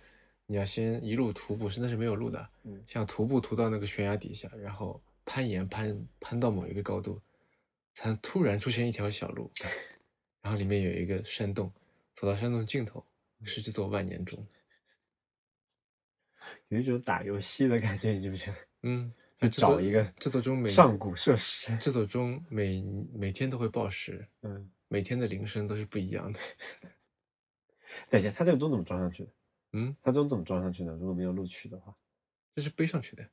[SPEAKER 1] 你要先一路徒步，是那是没有路的，
[SPEAKER 2] 嗯
[SPEAKER 1] 像徒步徒到那个悬崖底下，然后攀岩攀攀到某一个高度，才突然出现一条小路，然后里面有一个山洞，走到山洞尽头是这座万年钟。
[SPEAKER 2] 有一种打游戏的感觉，你觉不觉得？
[SPEAKER 1] 嗯，
[SPEAKER 2] 找一个
[SPEAKER 1] 这座钟每
[SPEAKER 2] 上古设施。
[SPEAKER 1] 这座钟每每天都会报时，
[SPEAKER 2] 嗯，
[SPEAKER 1] 每天的铃声都是不一样的。
[SPEAKER 2] 等一下，它这个钟怎么装上去的？
[SPEAKER 1] 嗯，
[SPEAKER 2] 它钟怎么装上去的？如果没有录取的话，
[SPEAKER 1] 这是背上去的，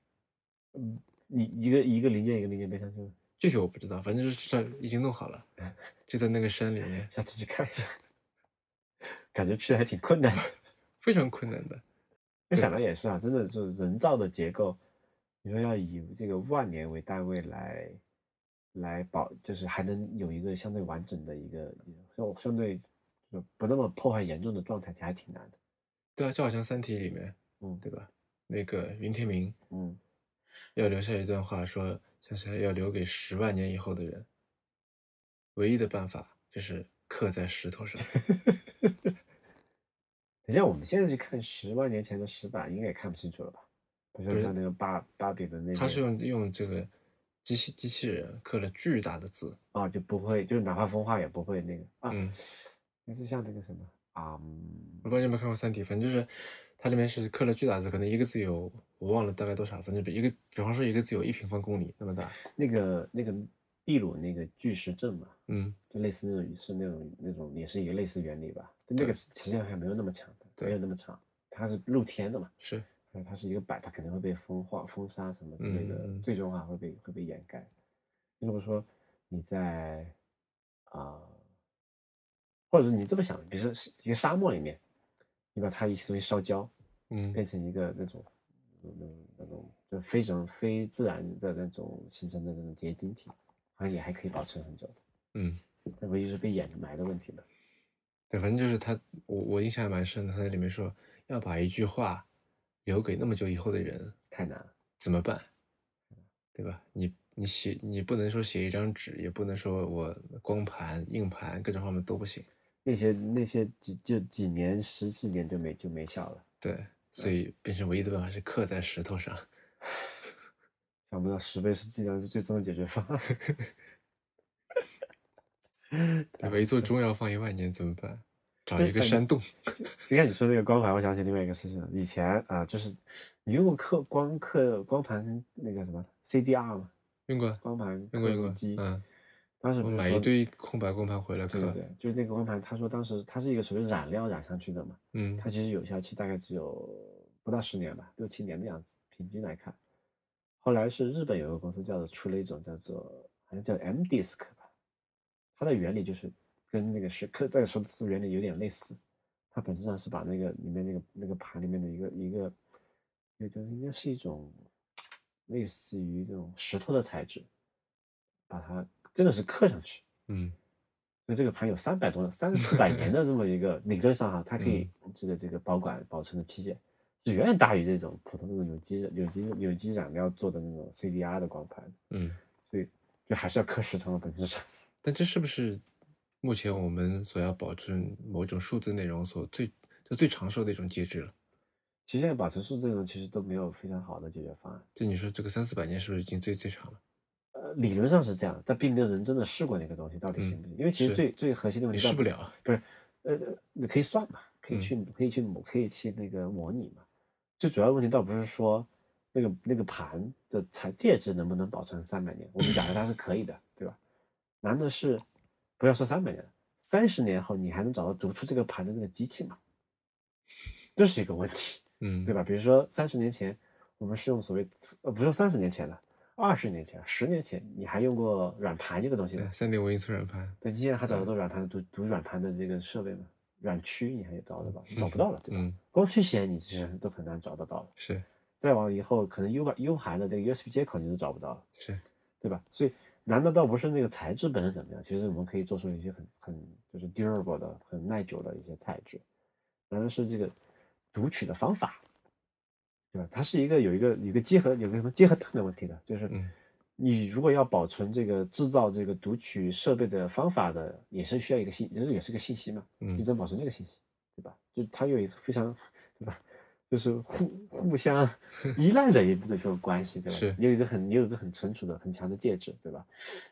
[SPEAKER 2] 嗯，你一个一个零件一个零件背上去的？
[SPEAKER 1] 具体我不知道，反正就是这已经弄好了，就在那个山里面，
[SPEAKER 2] 下次去看一下，感觉去还挺困难的。
[SPEAKER 1] 非常困难的。
[SPEAKER 2] 那想来也是啊，真的就是人造的结构，你说要以这个万年为单位来来保，就是还能有一个相对完整的一个相相对就不那么破坏严重的状态，其实还挺难的。
[SPEAKER 1] 对啊，就好像《三体》里面，
[SPEAKER 2] 嗯
[SPEAKER 1] 对吧？那个云天明
[SPEAKER 2] 嗯，
[SPEAKER 1] 要留下一段话说，像是要留给十万年以后的人，唯一的办法就是刻在石头上。
[SPEAKER 2] 等一下，我们现在去看十万年前的石板，应该也看不清楚了吧？不
[SPEAKER 1] 不是
[SPEAKER 2] 是像那个芭芭比的那个，
[SPEAKER 1] 他是用用这个机器机器人刻了巨大的字，
[SPEAKER 2] 啊，就不会，就是哪怕风化也不会那个啊，
[SPEAKER 1] 嗯，
[SPEAKER 2] 那是像那个什么啊，嗯
[SPEAKER 1] 我不知道你有没有看过《三体》，反正就是它里面是刻了巨大的字，可能一个字有我忘了大概多少，反正比一个，比方说一个字有一平方公里那么大。
[SPEAKER 2] 那个那个秘鲁那个巨石阵嘛，
[SPEAKER 1] 嗯，
[SPEAKER 2] 就类似那种是那种那种也是一个类似原理吧，但那个实际上还没有那么强的，没有那么长，它是露天的嘛，
[SPEAKER 1] 是，
[SPEAKER 2] 呃它是一个板，它肯定会被风化、风沙什么之类的，最终啊会被会被掩盖。如果说你在啊、或者是你这么想，比如说一个沙漠里面，你把它一些东西烧焦，
[SPEAKER 1] 嗯
[SPEAKER 2] 变成一个那种那种那种就非常非自然的那种形成的那种结晶体，好像也还可以保存很久的。
[SPEAKER 1] 嗯，
[SPEAKER 2] 那唯一是被掩埋的问题吗。
[SPEAKER 1] 对，反正就是他，我我印象还蛮深的，他在里面说要把一句话留给那么久以后的人
[SPEAKER 2] 太难了。
[SPEAKER 1] 怎么办？对吧？你你写你不能说写一张纸，也不能说我光盘、硬盘各种方面都不行。
[SPEAKER 2] 那些那些几就几年十几年就没就没效了。
[SPEAKER 1] 对，所以变成唯一的办法是刻在石头上。
[SPEAKER 2] 想不到十倍是剂量是最终的解决方案。
[SPEAKER 1] 对吧？一座钟要放一万年怎么办？找一个山洞。
[SPEAKER 2] 今天你说那个光盘，我想起另外一个事情了。以前啊、呃就是你用过刻光刻光盘那个什么 CDR 吗？
[SPEAKER 1] 用过，
[SPEAKER 2] 光盘
[SPEAKER 1] 用过，用过
[SPEAKER 2] 机。。
[SPEAKER 1] 嗯，
[SPEAKER 2] 当时
[SPEAKER 1] 买一堆空白光盘回来刻。
[SPEAKER 2] 对对对，就是那个光盘，他说当时它是一个属于染料染上去的嘛，
[SPEAKER 1] 嗯
[SPEAKER 2] 它其实有效期大概只有不到十年吧，六七年的样子，平均来看。后来是日本有个公司叫做出了一种叫做好像叫 M disk 吧，它的原理就是跟那个是刻在数字原理有点类似，它本质上是把那个里面那个那个盘里面的一个一个，那就是应该是一种类似于这种石头的材质，把它真的是刻上去。
[SPEAKER 1] 嗯。
[SPEAKER 2] 所以这个盘有三百多、三四百年的这么一个理论上哈，它可以
[SPEAKER 1] 嗯。
[SPEAKER 2] 这个这个保管保存的期限是远远大于这种普通的有机有机有机染料做的那种 CDR 的光盘，
[SPEAKER 1] 嗯，
[SPEAKER 2] 所以就还是要刻石头的本质上。
[SPEAKER 1] 但这是不是目前我们所要保证某种数字内容所最就最长寿的一种机制了？
[SPEAKER 2] 其实现在保存数字内容其实都没有非常好的解决方案。
[SPEAKER 1] 就你说这个三四百年是不是已经最最长了？
[SPEAKER 2] 呃，理论上是这样，但并没有人真的试过那个东西到底行不行。因为其实最最核心的问题
[SPEAKER 1] 你试不，了。
[SPEAKER 2] 不是，呃，你可以算嘛，可以
[SPEAKER 1] 嗯
[SPEAKER 2] 去、可以去模可以去那个模拟嘛。最主要的问题倒不是说那个那个盘的材介质能不能保存三百年，我们假设它是可以的，对吧？难的是不要说三百年，三十年后你还能找到读出这个盘的那个机器吗？这是一个问题，
[SPEAKER 1] 嗯，
[SPEAKER 2] 对吧？比如说三十年前我们是用所谓呃，不是说三十年前的，二十年前、十年前你还用过软盘这个东西？
[SPEAKER 1] 三点五英寸软盘，
[SPEAKER 2] 对，你现在还找得到软盘读读软盘的这个设备吗？软驱你还找得到？你找不到了，对吧？
[SPEAKER 1] 嗯，
[SPEAKER 2] 光驱显你其实都很难找得到了。
[SPEAKER 1] 是
[SPEAKER 2] 再往以后，可能 U 盘 U 盘的这个 USB 接口你都找不到了，
[SPEAKER 1] 是，
[SPEAKER 2] 对吧？所以难道倒不是那个材质本身怎么样？其实我们可以做出一些很很就是 durable 的、很耐久的一些材质，难道是这个读取的方法，对吧？它是一个有一个有一个结合有个什么结合档的问题的，就是
[SPEAKER 1] 嗯
[SPEAKER 2] 你如果要保存这个制造这个读取设备的方法的，也是需要一个信，也是也是个信息嘛，你
[SPEAKER 1] 嗯
[SPEAKER 2] 怎么保存这个信息，对吧？就它有一个非常，对吧？就是互 互相依赖的一这种关系，对吧？
[SPEAKER 1] 是
[SPEAKER 2] 你有一个很你有一个很存储的很强的介质，对吧？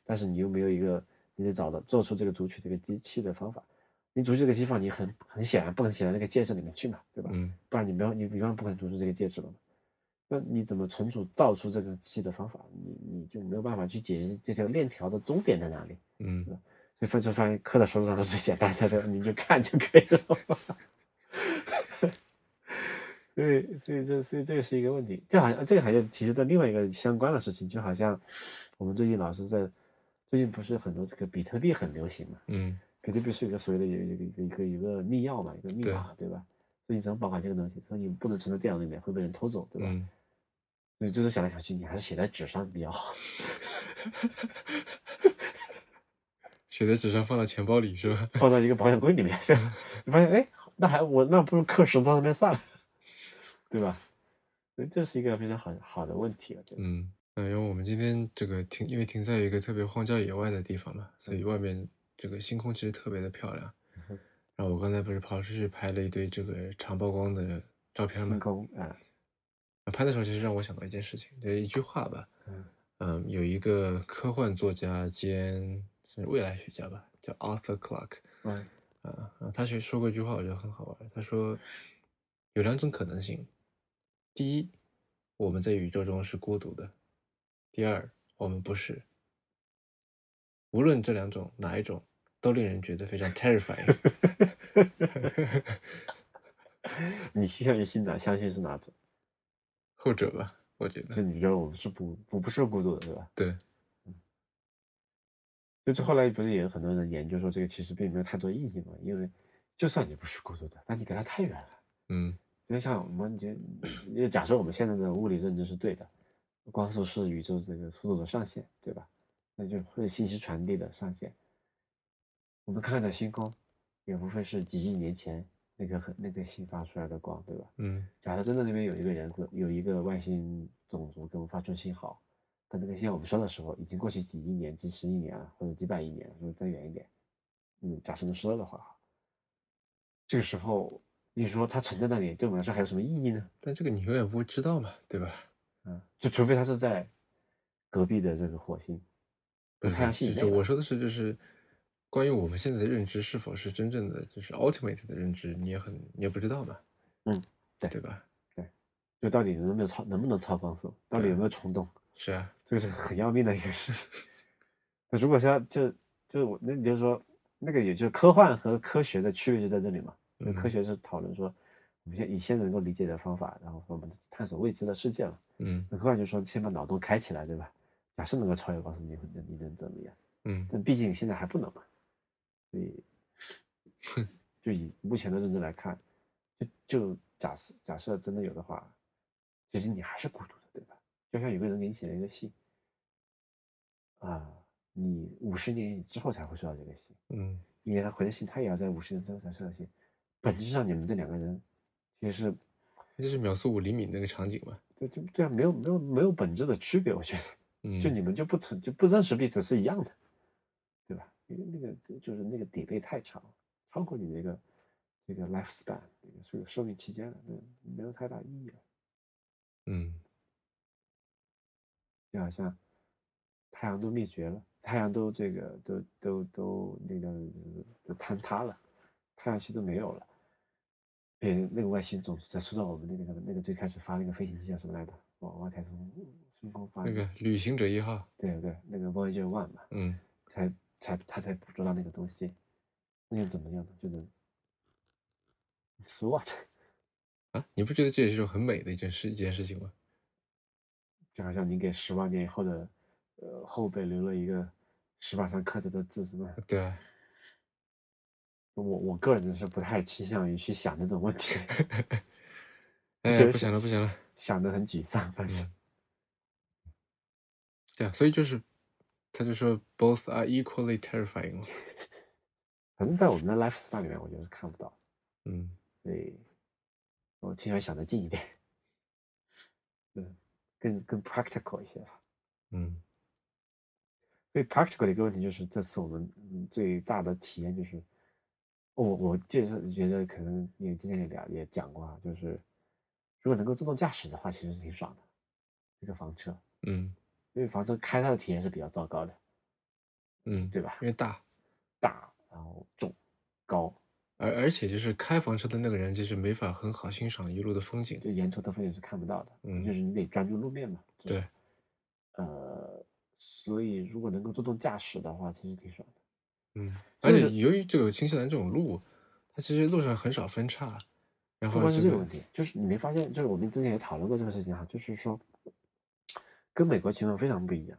[SPEAKER 2] 但是你又没有一个你得找到做出这个读取这个机器的方法。你读取这个机器，你很很显然不可能写到那个介质里面去嘛，对吧？
[SPEAKER 1] 嗯
[SPEAKER 2] 不然你没有你永远不可能读出这个介质了嘛。那你怎么存储造出这个机器的方法？你你就没有办法去解释这条链条的终点在哪里。
[SPEAKER 1] 嗯
[SPEAKER 2] 所以发就发现刻在手指上是最简单的，对吧？你就看就可以了。对，所以这所以这个是一个问题，就好像这个好像其实的另外一个相关的事情，就好像我们最近老是在最近不是很多这个比特币很流行嘛？
[SPEAKER 1] 嗯
[SPEAKER 2] 比特币是一个所谓的有一个一个一个一个密钥嘛，一个密码，对吧？所以你怎么保管这个东西？所以你不能存在电脑里面，会被人偷走，对吧？
[SPEAKER 1] 嗯，
[SPEAKER 2] 所以就是想来想去，你还是写在纸上比较好。
[SPEAKER 1] 写在纸上放到钱包里是吧？
[SPEAKER 2] 放到一个保险柜里面，你发现哎，那还我那不如刻十张那边算了，对吧？所以这是一个非常好好的问题，我觉得。
[SPEAKER 1] 嗯，呃，因为我们今天这个停，因为停在一个特别荒郊野外的地方嘛，所以外面这个星空其实特别的漂亮。
[SPEAKER 2] 嗯
[SPEAKER 1] 然后我刚才不是跑出去拍了一堆这个长曝光的照片嘛
[SPEAKER 2] 星，空啊，
[SPEAKER 1] 拍的时候其实让我想到一件事情，就一句话吧，
[SPEAKER 2] 嗯
[SPEAKER 1] 嗯，有一个科幻作家兼是未来学家吧，叫 Arthur Clarke，
[SPEAKER 2] 嗯
[SPEAKER 1] 啊啊，他是说过一句话，我觉得很好玩。他说有两种可能性：第一，我们在宇宙中是孤独的；第二，我们不是。无论这两种哪一种，都令人觉得非常 terrifying。
[SPEAKER 2] 你倾向于信哪？相信是哪种？
[SPEAKER 1] 后者吧，我觉
[SPEAKER 2] 就
[SPEAKER 1] 得
[SPEAKER 2] 你觉得我们是不不不是孤独的，对吧？
[SPEAKER 1] 对，
[SPEAKER 2] 就是后来不是也有很多人研究说，这个其实并没有太多意义嘛，因为就算你不是孤独的，但你跟它太远了。
[SPEAKER 1] 嗯
[SPEAKER 2] 因为像我们觉得，因为假设我们现在的物理认知是对的，光速是宇宙这个速度的上限，对吧？那就会信息传递的上限。我们看的星空，也不会是几亿年前那个很那个星发出来的光，对吧？
[SPEAKER 1] 嗯
[SPEAKER 2] 假设真的那边有一个人有一个外星种族给我们发出信号，但那个信号我们收的时候，已经过去几亿年、几十亿年了，或者几百亿年，或者再远一点。嗯，假设能收的话，这个时候你说它存在那里，对我们来说还有什么意义呢？
[SPEAKER 1] 但这个你永远不会知道嘛，对吧？
[SPEAKER 2] 嗯，就除非它是在隔壁的这个火星，
[SPEAKER 1] 不是
[SPEAKER 2] 太
[SPEAKER 1] 就就我说的是，就是关于我们现在的认知是否是真正的，就是 ultimate 的认知，你也很你也不知道嘛，
[SPEAKER 2] 嗯，对
[SPEAKER 1] 对吧？
[SPEAKER 2] 对就到底能不能超能不能超光速，到底有没有虫洞，
[SPEAKER 1] 是啊，
[SPEAKER 2] 这个是很要命的一个事情。那如果说就就我那你就说那个也就是科幻和科学的区别就在这里嘛。就
[SPEAKER 1] 嗯
[SPEAKER 2] 科学是讨论说我们现以现在能够理解的方法，然后我们探索未知的世界嘛。
[SPEAKER 1] 嗯
[SPEAKER 2] 那科幻就说先把脑洞开起来，对吧？假设能够超越光速，你会你能怎么样？
[SPEAKER 1] 嗯
[SPEAKER 2] 但毕竟现在还不能嘛，所以就以目前的认知来看，就就假设假设真的有的话，其实你还是孤独的，对吧？就像有个人给你写了一个信，啊，你五十年之后才会收到这个信，
[SPEAKER 1] 嗯
[SPEAKER 2] 因为他回的信，他也要在五十年之后才收到信。本质上，你们这两个人其实是
[SPEAKER 1] 这就是秒速五厘米那个场景嘛，
[SPEAKER 2] 这就对啊，没有没有没有本质的区别，我觉得。
[SPEAKER 1] 嗯，
[SPEAKER 2] 就你们就不存就不认识彼此是一样的，对吧？因为那个就是那个 delay 太长，超过你那个这个 lifespan 那个寿寿命期间了，那没有太大意义了。
[SPEAKER 1] 嗯
[SPEAKER 2] 就好像太阳都灭绝了，太阳都这个都都都那个都坍塌了，太阳系都没有了。别人那个外星总是在说到我们那个那个最开始发那个飞行器叫什么来着？往外太空升空发
[SPEAKER 1] 那个旅行者一号，
[SPEAKER 2] 对对，那个 Voyager One 嘛，
[SPEAKER 1] 嗯
[SPEAKER 2] 才才他才捕捉到那个东西，那又怎么样呢？就是 SWAT，
[SPEAKER 1] 啊，你不觉得这也是一种很美的一件事一件事情吗？
[SPEAKER 2] 就好像你给十万年以后的呃后辈留了一个石板上刻着的字，是吧？
[SPEAKER 1] 对啊，
[SPEAKER 2] 我我个人是不太倾向于去想这种问题，
[SPEAKER 1] 哎
[SPEAKER 2] 觉，得
[SPEAKER 1] 不想了，不想了。
[SPEAKER 2] 想得很沮丧，反正。
[SPEAKER 1] 嗯对啊，所以就是，他就说 both are equally terrifying。
[SPEAKER 2] 反正在我们的 lifespan 里面，我觉得是看不到，
[SPEAKER 1] 嗯
[SPEAKER 2] 所以我倾向于想的近一点，嗯，更更 practical 一些吧。
[SPEAKER 1] 嗯
[SPEAKER 2] 所以 practical 的一个问题就是，这次我们嗯最大的体验就是，我我就是觉得可能你之前也聊也讲过啊，就是如果能够自动驾驶的话，其实是挺爽的，这个房车，
[SPEAKER 1] 嗯
[SPEAKER 2] 因为房车开它的体验是比较糟糕的，
[SPEAKER 1] 嗯，
[SPEAKER 2] 对吧
[SPEAKER 1] 因为大，
[SPEAKER 2] 大然后重高，
[SPEAKER 1] 而而且就是开房车的那个人，就是没法很好欣赏一路的风景。
[SPEAKER 2] 就沿途的风景是看不到的，
[SPEAKER 1] 嗯
[SPEAKER 2] 就是你得专注路面嘛。
[SPEAKER 1] 对，
[SPEAKER 2] 呃，所以如果能够自动驾驶的话，其实挺爽的。
[SPEAKER 1] 嗯，而且由于这个新西兰这种路，它其实路上很少分叉，然
[SPEAKER 2] 不光是
[SPEAKER 1] 后这个
[SPEAKER 2] 这个问题，就是你没发现，就是我们之前也讨论过这个事情哈，就是说跟美国情况非常不一样。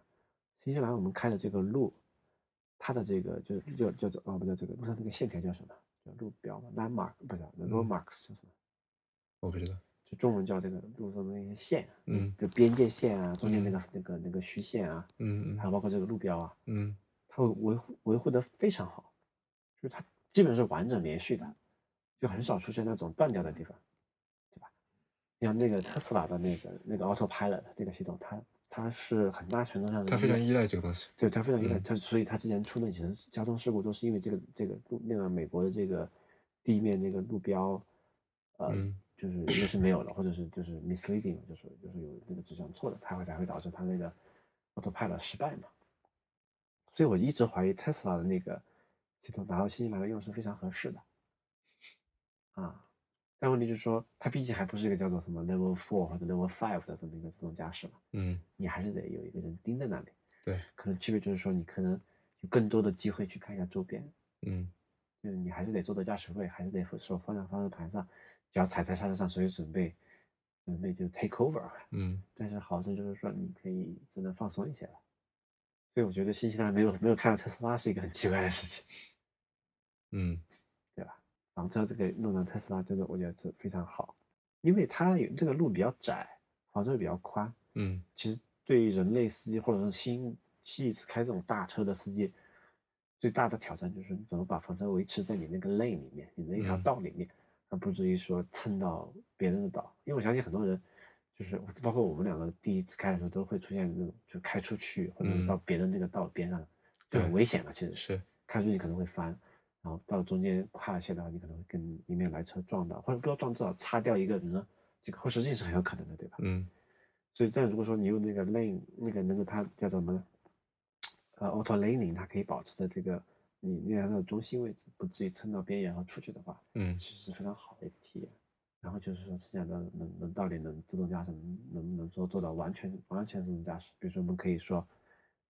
[SPEAKER 2] 新西兰我们开的这个路，它的这个就是叫叫做哦不叫这个路上那个线条叫什么？叫路标吗？landmark 不是
[SPEAKER 1] road
[SPEAKER 2] marks 叫什么？
[SPEAKER 1] 我不知道。
[SPEAKER 2] 就中文叫这个路上的那些线，
[SPEAKER 1] 嗯，
[SPEAKER 2] 就边界线啊，中间那个、那个那个虚线啊，
[SPEAKER 1] 嗯嗯
[SPEAKER 2] 还有包括这个路标啊，
[SPEAKER 1] 嗯
[SPEAKER 2] 它会维护维护的非常好，就是它基本是完整连续的，就很少出现那种断掉的地方，对吧？你像那个特斯拉的那个那个 Autopilot 这个系统，它它是很大程度上
[SPEAKER 1] 它非常依赖这个东西。
[SPEAKER 2] 对，它非常依赖
[SPEAKER 1] 嗯
[SPEAKER 2] 它，所以它之前出那几次交通事故都是因为这个这个路那个美国的这个地面那个路标，呃，
[SPEAKER 1] 嗯
[SPEAKER 2] 就是一个是没有了，或者是就是 misleading，就是就是有那个指向错的，它会才会导致它那个 autopilot 失败嘛。所以我一直怀疑 Tesla 的那个系统拿到新西兰来用是非常合适的，啊，但问题就是说，它毕竟还不是一个叫做什么 Level Four 或者 Level Five 的这么一个自动驾驶嘛，
[SPEAKER 1] 嗯，
[SPEAKER 2] 你还是得有一个人盯在那里。
[SPEAKER 1] 对，
[SPEAKER 2] 可能区别就是说，你可能有更多的机会去看一下周边，
[SPEAKER 1] 嗯
[SPEAKER 2] 就是你还是得坐在驾驶位，还是得手放在方向盘上，只要踩在刹车上，随时准备准备就 take over。
[SPEAKER 1] 嗯
[SPEAKER 2] 但是好处就是说，你可以真的放松一些了。所以我觉得新西兰没有没有看到特斯拉是一个很奇怪的事情，
[SPEAKER 1] 嗯
[SPEAKER 2] 对吧？房车这个弄到特斯拉，真的我觉得是非常好，因为它有这个路比较窄，房车比较宽，
[SPEAKER 1] 嗯
[SPEAKER 2] 其实对于人类司机或者是新第一次开这种大车的司机，最大的挑战就是你怎么把房车维持在你那个 lane 里面，你那一条
[SPEAKER 1] 嗯
[SPEAKER 2] 道里面，而不至于说蹭到别人的道。因为我相信很多人，就是包括我们两个第一次开的时候，都会出现那种就开出去或者到别的那个道边上，就很危险了。其实
[SPEAKER 1] 是，
[SPEAKER 2] 开出去可能会翻，然后到中间跨线的话，你可能会跟迎面来车撞到，或者不要撞，至少擦掉一个人呢，这个后视镜是很有可能的，对吧？
[SPEAKER 1] 嗯
[SPEAKER 2] 所以，但如果说你用那个 lane 那个能够它叫什么呢？呃，auto laning，它可以保持在这个你那样的中心位置，不至于蹭到边缘和出去的话，
[SPEAKER 1] 嗯
[SPEAKER 2] 其实是非常好的一个体验。然后就是说，剩下的能能到底能自动驾驶能能不能说做到完全完全自动驾驶？比如说，我们可以说，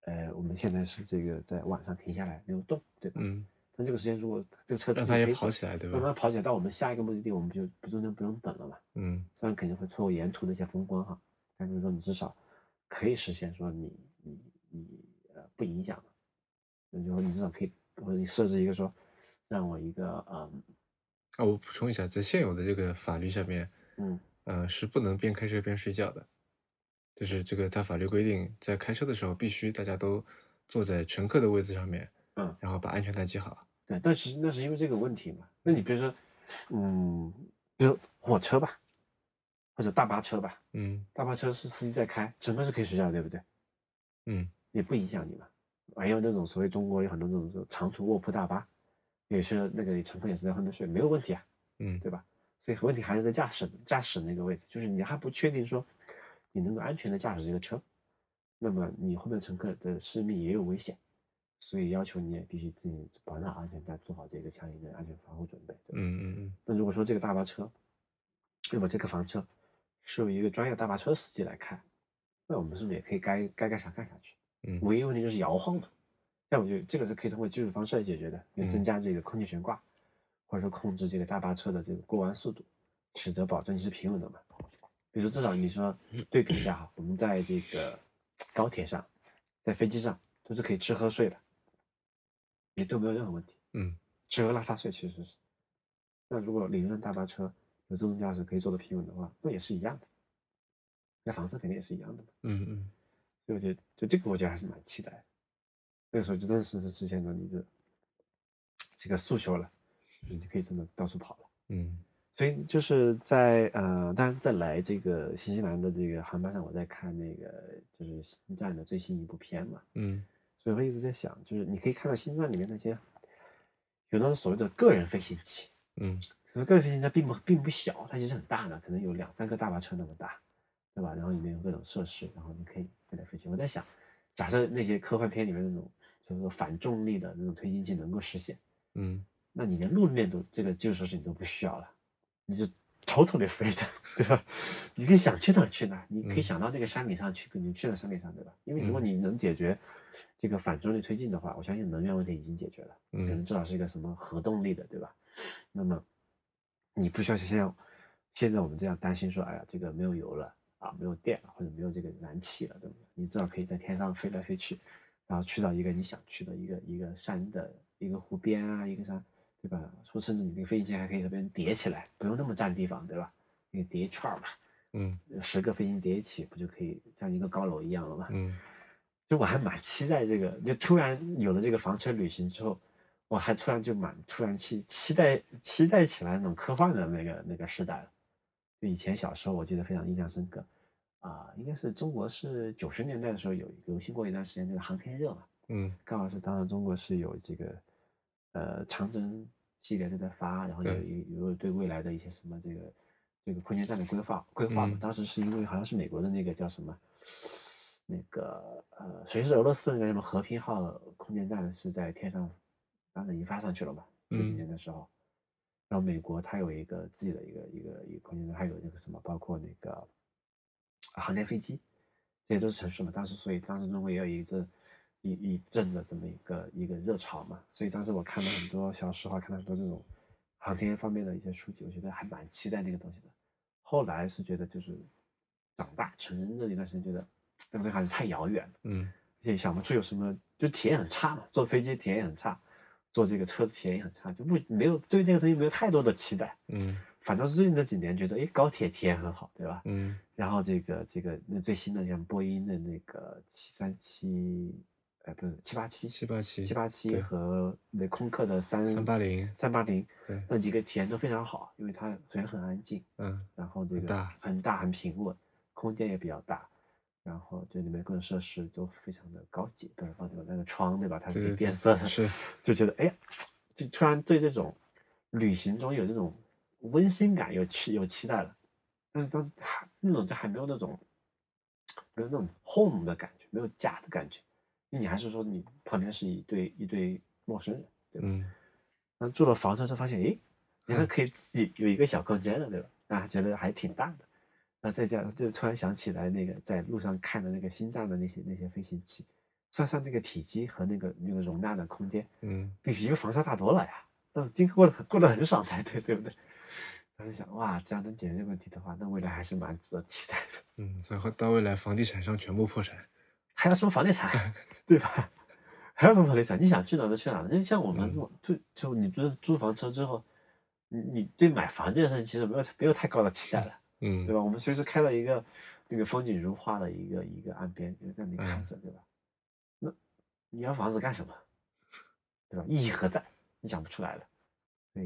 [SPEAKER 2] 呃，我们现在是这个在晚上停下来没有动，对吧？
[SPEAKER 1] 嗯，
[SPEAKER 2] 但这个时间如果这个车
[SPEAKER 1] 让它也
[SPEAKER 2] 自己可以
[SPEAKER 1] 跑起来，对吧？
[SPEAKER 2] 慢慢跑起来，到我们下一个目的地，我们就不中间不用等了嘛。
[SPEAKER 1] 嗯
[SPEAKER 2] 虽然肯定会错过沿途的一些风光哈，但就是说你至少可以实现说你你你呃不影响，那就是说你至少可以或者你设置一个说让我一个嗯
[SPEAKER 1] 啊，我补充一下，在现有的这个法律下面，
[SPEAKER 2] 嗯
[SPEAKER 1] 呃，是不能边开车边睡觉的。就是这个，它法律规定，在开车的时候必须大家都坐在乘客的位置上面，
[SPEAKER 2] 嗯
[SPEAKER 1] 然后把安全带系好。
[SPEAKER 2] 对，但是那是因为这个问题嘛。那你比如说嗯，比如火车吧，或者大巴车吧，
[SPEAKER 1] 嗯
[SPEAKER 2] 大巴车是司机在开，乘客是可以睡觉的，对不对？
[SPEAKER 1] 嗯
[SPEAKER 2] 也不影响你嘛。还有那种所谓中国有很多这种长途卧铺大巴，也是那个乘客也是在后面睡，没有问题啊。
[SPEAKER 1] 嗯
[SPEAKER 2] 对吧？所以问题还是在驾驶驾驶那个位置，就是你还不确定说你能够安全的驾驶这个车，那么你后面乘客的生命也有危险，所以要求你也必须自己绑上安全带，做好这个相应的安全防护准备。对吧？
[SPEAKER 1] 嗯嗯
[SPEAKER 2] 那如果说这个大巴车，那么这个房车是由一个专业大巴车司机来开，那我们是不是也可以该该干啥干啥去？
[SPEAKER 1] 嗯
[SPEAKER 2] 唯一问题就是摇晃嘛，像我觉得这个是可以通过技术方式来解决的，因为增加这个空气悬挂，或者说控制这个大巴车的这个过弯速度，使得保证你是平稳的嘛。比如至少你说对比一下哈，我们在这个高铁上，在飞机上都是可以吃喝睡的，也都没有任何问题。
[SPEAKER 1] 嗯
[SPEAKER 2] 吃喝拉撒睡其实是。那如果理论上大巴车有自动驾驶可以做的平稳的话，那也是一样的。那房车肯定也是一样的嘛。
[SPEAKER 1] 嗯嗯
[SPEAKER 2] 所以我觉得，就这个我觉得还是蛮期待的。那个时候就真的是实现了你的这个诉求了，你就可以真的到处跑了。
[SPEAKER 1] 嗯
[SPEAKER 2] 所以就是在呃，当然在来这个新西兰的这个航班上，我在看那个就是星战的最新一部片嘛，
[SPEAKER 1] 嗯
[SPEAKER 2] 所以我一直在想，就是你可以看到星战里面那些有那种所谓的个人飞行器，
[SPEAKER 1] 嗯
[SPEAKER 2] 所以个人飞行器它并不并不小，它其实很大的，可能有两三个大巴车那么大，对吧？然后里面有各种设施，然后你可以飞来飞去。我在想，假设那些科幻片里面那种就是说反重力的那种推进器能够实现，
[SPEAKER 1] 嗯
[SPEAKER 2] 那你连路面都这个基础设施你都不需要了，你就 totally free 的，对吧？你可以想去哪去哪，你可以
[SPEAKER 1] 嗯
[SPEAKER 2] 想到那个山顶上去，你去了山顶上，对吧？因为如果你能解决这个反重力推进的话，我相信能源问题已经解决了。可能
[SPEAKER 1] 嗯
[SPEAKER 2] 至少是一个什么核动力的，对吧？那么你不需要像现在我们这样担心说，哎呀，这个没有油了啊，没有电了，或者没有这个燃气了，对不对？你至少可以在天上飞来飞去，然后去到一个你想去的一个一个山的一个湖边啊，一个山，对吧？说甚至你那个飞行器还可以和别人叠起来，不用那么占地方，对吧？那个叠一串儿嘛，
[SPEAKER 1] 嗯
[SPEAKER 2] 十个飞行叠一起，不就可以像一个高楼一样了吗？
[SPEAKER 1] 嗯
[SPEAKER 2] 就我还蛮期待这个，就突然有了这个房车旅行之后，我还突然就蛮突然期期待期待起来那种科幻的那个那个时代了。就以前小时候我记得非常印象深刻，啊、应该是中国是九十年代的时候有流行过一段时间这个航天热嘛，
[SPEAKER 1] 嗯
[SPEAKER 2] 刚好是当时中国是有这个呃长征系列都在发，然后有
[SPEAKER 1] 对
[SPEAKER 2] 有有对未来的一些什么这个这个空间站的规划规划嘛。
[SPEAKER 1] 嗯
[SPEAKER 2] 当时是因为好像是美国的那个叫什么那个呃，谁是俄罗斯的那个什么和平号空间站是在天上当时已经发上去了嘛？九几
[SPEAKER 1] 嗯
[SPEAKER 2] 年的时候，然后美国它有一个自己的一个一个一个空间站，还有那个什么，包括那个航天飞机，这些都是城市嘛。当时所以当时中国也有一个一一阵的这么一个一个热潮嘛。所以当时我看了很多，小时候看了很多这种航天方面的一些书籍，我觉得还蛮期待那个东西的。后来是觉得就是长大成人的一段时间，觉得那个东西好像太遥远了。
[SPEAKER 1] 嗯
[SPEAKER 2] 而且想不出有什么，就体验很差嘛，坐飞机体验也很差，坐这个车子体验也很差，就不没有对那个东西没有太多的期待。
[SPEAKER 1] 嗯
[SPEAKER 2] 反倒是最近这几年觉得，哎，高铁体验很好，对吧？
[SPEAKER 1] 嗯
[SPEAKER 2] 然后这个这个那最新的像波音的那个七三七，呃，不是七八七，
[SPEAKER 1] 七八七
[SPEAKER 2] 七八七和那空客的三
[SPEAKER 1] 三八零
[SPEAKER 2] 三八零，
[SPEAKER 1] 对
[SPEAKER 2] 那几个体验都非常好，因为它首先很安静，
[SPEAKER 1] 嗯
[SPEAKER 2] 然后这个
[SPEAKER 1] 很大
[SPEAKER 2] 很大很平稳，空间也比较大，然后这里面各种设施都非常的高级，比如说有那个窗对吧？它是可以
[SPEAKER 1] 对对对
[SPEAKER 2] 变色的，
[SPEAKER 1] 是
[SPEAKER 2] 就觉得哎呀，就突然对这种旅行中有这种温馨感，有期有期待了。但是当时还那种就还没有那种没有那种 home 的感觉，没有家的感觉，因为你还是说你旁边是一对一对陌生人，对吧？
[SPEAKER 1] 嗯
[SPEAKER 2] 然后住了房车之后发现，诶，你还可以自己有一个小空间了，对吧？啊觉得还挺大的。那再加上就突然想起来那个在路上看的那个星战的那些那些飞行器，算算那个体积和那个那个容纳的空间，
[SPEAKER 1] 嗯
[SPEAKER 2] 比一个房车大多了呀。那今后过得过得很爽才对，对不对？我就想，哇，这样能解决这个问题的话，那未来还是蛮值得期待的。
[SPEAKER 1] 嗯，所以后到未来房地产商全部破产。
[SPEAKER 2] 还要什么房地产，对吧？还要什么房地产？你想去哪儿就去哪儿。那像我们
[SPEAKER 1] 嗯
[SPEAKER 2] 这种，就就你租租房车之后，你你对买房这件事情其实没有没有太高的期待了，
[SPEAKER 1] 嗯
[SPEAKER 2] 对吧？我们随时开到一个那个风景如画的一个一个岸边，就在那里看
[SPEAKER 1] 嗯
[SPEAKER 2] 着，对吧？那你要房子干什么？对吧？意义何在？你想不出来了。所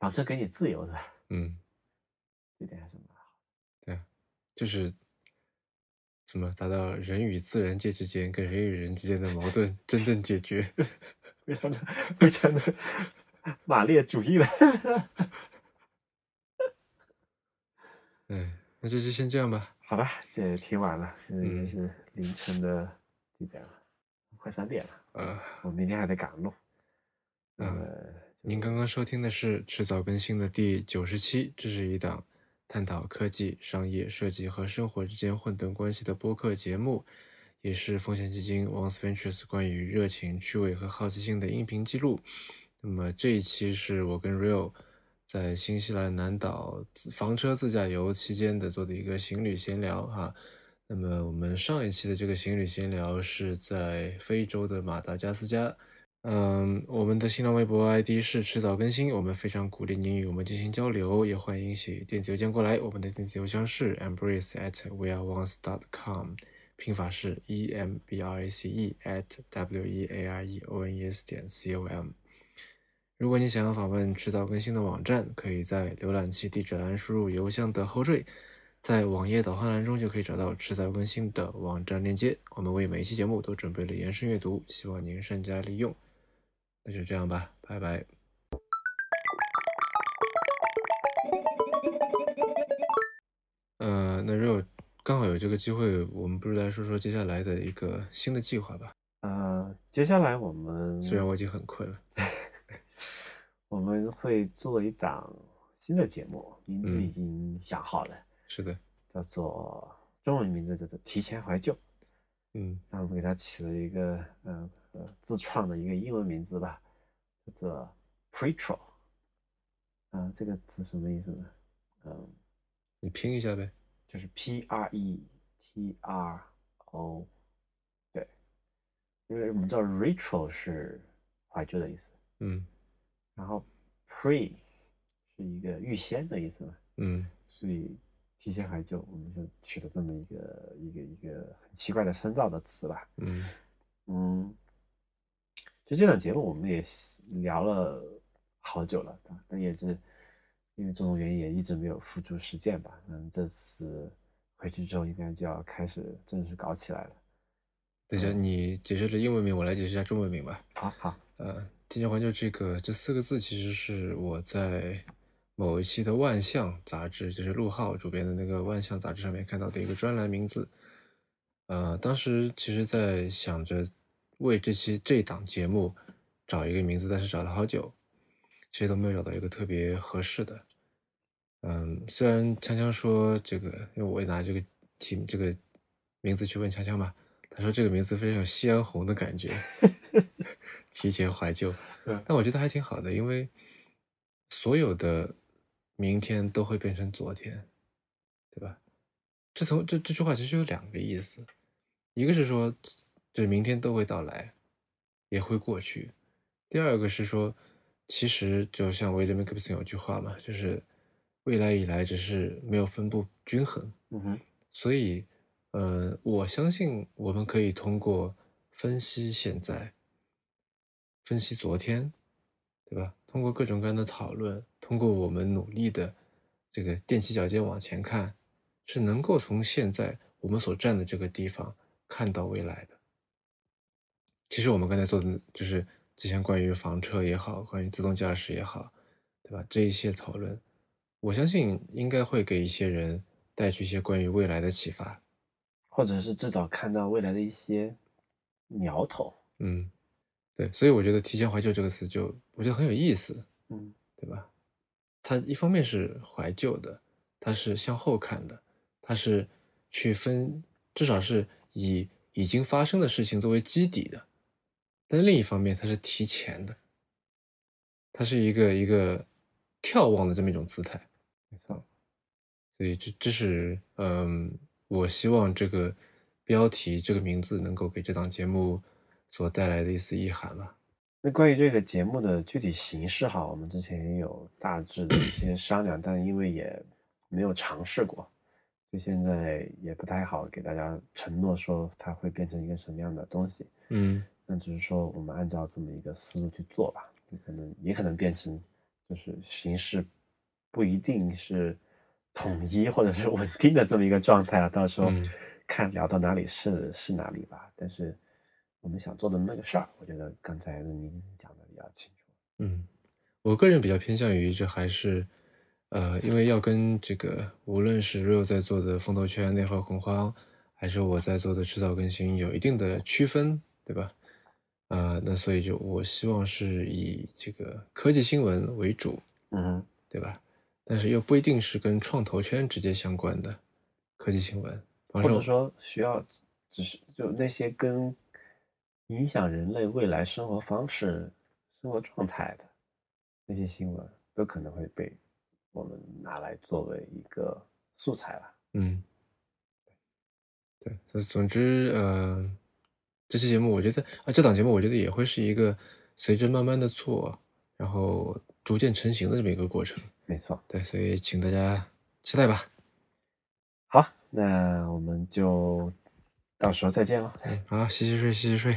[SPEAKER 2] 以房车给你自由的，
[SPEAKER 1] 嗯，
[SPEAKER 2] 这点还是蛮好。
[SPEAKER 1] 对啊，就是怎么达到人与自然界之间跟人与人之间的矛盾 真正解决。
[SPEAKER 2] 非常的非常的马列主义了。
[SPEAKER 1] 嗯，那这期先这样吧。
[SPEAKER 2] 好吧，这也挺晚了，现在已经
[SPEAKER 1] 嗯
[SPEAKER 2] 是凌晨的几点了？快三点了。
[SPEAKER 1] 呃，
[SPEAKER 2] 我明天还得赶路。那
[SPEAKER 1] 嗯
[SPEAKER 2] 么，
[SPEAKER 1] 您刚刚收听的是迟早更新的第九十期，这是一档探讨科技、商业、设计和生活之间混沌关系的播客节目，也是风险基金 Once Ventures 关于热情、趣味和好奇心的音频记录。那么这一期是我跟 Real 在新西兰南岛房车自驾游期间的做的一个行旅闲聊哈。那么我们上一期的这个行旅闲聊是在非洲的马达加斯加。嗯，我们的新浪微博 ID 是迟早更新，我们非常鼓励您与我们进行交流，也欢迎写电子邮件过来。我们的电子邮箱是 embrace at weareones dot com，拼法是 e m b r a c e at w e a r e o n e s 点 c o m。如果你想要访问迟早更新的网站，可以在浏览器地址栏输入邮箱的后缀，在网页导航栏中就可以找到迟早更新的网站链接。我们为每一期节目都准备了延伸阅读，希望您善加利用。那就这样吧，拜拜。呃，那如果刚好有这个机会，我们不如来说说接下来的一个新的计划吧。
[SPEAKER 2] 呃，接下来我们
[SPEAKER 1] 虽然我已经很困了，
[SPEAKER 2] 我们会做一档新的节目，名字已经想好了，
[SPEAKER 1] 是的，
[SPEAKER 2] 叫做中文名字叫做《提前怀旧》。
[SPEAKER 1] 嗯，
[SPEAKER 2] 那我们给它起了一个呃呃自创的一个英文名字吧，叫做 Pretro。啊，这个字什么意思呢？嗯，
[SPEAKER 1] 你拼一下呗。
[SPEAKER 2] 就是 P R E T R O，对，因为我们知道 retro 是怀旧的意思，
[SPEAKER 1] 嗯，
[SPEAKER 2] 然后 pre 是一个预先的意思嘛，
[SPEAKER 1] 嗯，
[SPEAKER 2] 所以提前怀旧，我们就取了这么一个一个一个很奇怪的深造的词吧，
[SPEAKER 1] 嗯
[SPEAKER 2] 嗯，就这档节目我们也聊了好久了，但也是。因为种种原因也一直没有付诸实践吧。嗯，这次回去之后应该就要开始正式搞起来了。
[SPEAKER 1] 等一下，你解释了英文名，我来解释一下中文名吧。
[SPEAKER 2] 好好。
[SPEAKER 1] 呃，提前环球这个这四个字其实是我在某一期的万象杂志，就是陆浩主编的那个万象杂志上面看到的一个专栏名字。呃，当时其实在想着为这期这档节目找一个名字，但是找了好久，其实都没有找到一个特别合适的。嗯，虽然锵锵说这个，因为我也拿这个题这个名字去问锵锵嘛，他说这个名字非常有夕阳红的感觉，提前怀旧。但我觉得还挺好的，因为所有的明天都会变成昨天，对吧？这从这这句话其实有两个意思，一个是说，就是明天都会到来，也会过去；第二个是说，其实就像威廉·麦克普森有句话嘛，就是。未来以来只是没有分布均衡，
[SPEAKER 2] 嗯哼，
[SPEAKER 1] 所以，呃，我相信我们可以通过分析现在，分析昨天，对吧？通过各种各样的讨论，通过我们努力的这个踮起脚尖往前看，是能够从现在我们所站的这个地方看到未来的。其实我们刚才做的就是之前关于房车也好，关于自动驾驶也好，对吧？这一些讨论。我相信应该会给一些人带去一些关于未来的启发，
[SPEAKER 2] 或者是至少看到未来的一些苗头。
[SPEAKER 1] 嗯，对，所以我觉得“提前怀旧”这个词就我觉得很有意思。
[SPEAKER 2] 嗯，
[SPEAKER 1] 对吧？它一方面是怀旧的，它是向后看的，它是去分，至少是以已经发生的事情作为基底的。但另一方面，它是提前的，它是一个一个眺望的这么一种姿态。
[SPEAKER 2] 没错，
[SPEAKER 1] 所以这这是嗯，我希望这个标题这个名字能够给这档节目所带来的一丝意涵吧。
[SPEAKER 2] 那关于这个节目的具体形式哈，我们之前也有大致的一些商量，但因为也没有尝试过，所以现在也不太好给大家承诺说它会变成一个什么样的东西。
[SPEAKER 1] 嗯，
[SPEAKER 2] 那只是说我们按照这么一个思路去做吧，可能也可能变成就是形式。不一定是统一或者是稳定的这么一个状态啊，到时候看聊到哪里是是哪里吧。但是我们想做的那个事儿，我觉得刚才您讲的比较清楚。
[SPEAKER 1] 嗯，我个人比较偏向于这还是呃，因为要跟这个无论是 Real 在做的风投圈内核恐慌，还是我在做的迟早更新有一定的区分，对吧？啊，那所以就我希望是以这个科技新闻为主，
[SPEAKER 2] 嗯，
[SPEAKER 1] 对吧？但是又不一定是跟创投圈直接相关的科技新闻，
[SPEAKER 2] 或者说需要只是就那些跟影响人类未来生活方式、生活状态的那些新闻，都可能会被我们拿来作为一个素材吧。
[SPEAKER 1] 嗯，对，所以总之，呃，这期节目我觉得啊，这档节目我觉得也会是一个随着慢慢的做，然后逐渐成型的这么一个过程。
[SPEAKER 2] 没错，
[SPEAKER 1] 对，所以请大家期待吧。
[SPEAKER 2] 好，那我们就到时候再见了。
[SPEAKER 1] 嗯，好，洗洗睡，洗洗睡。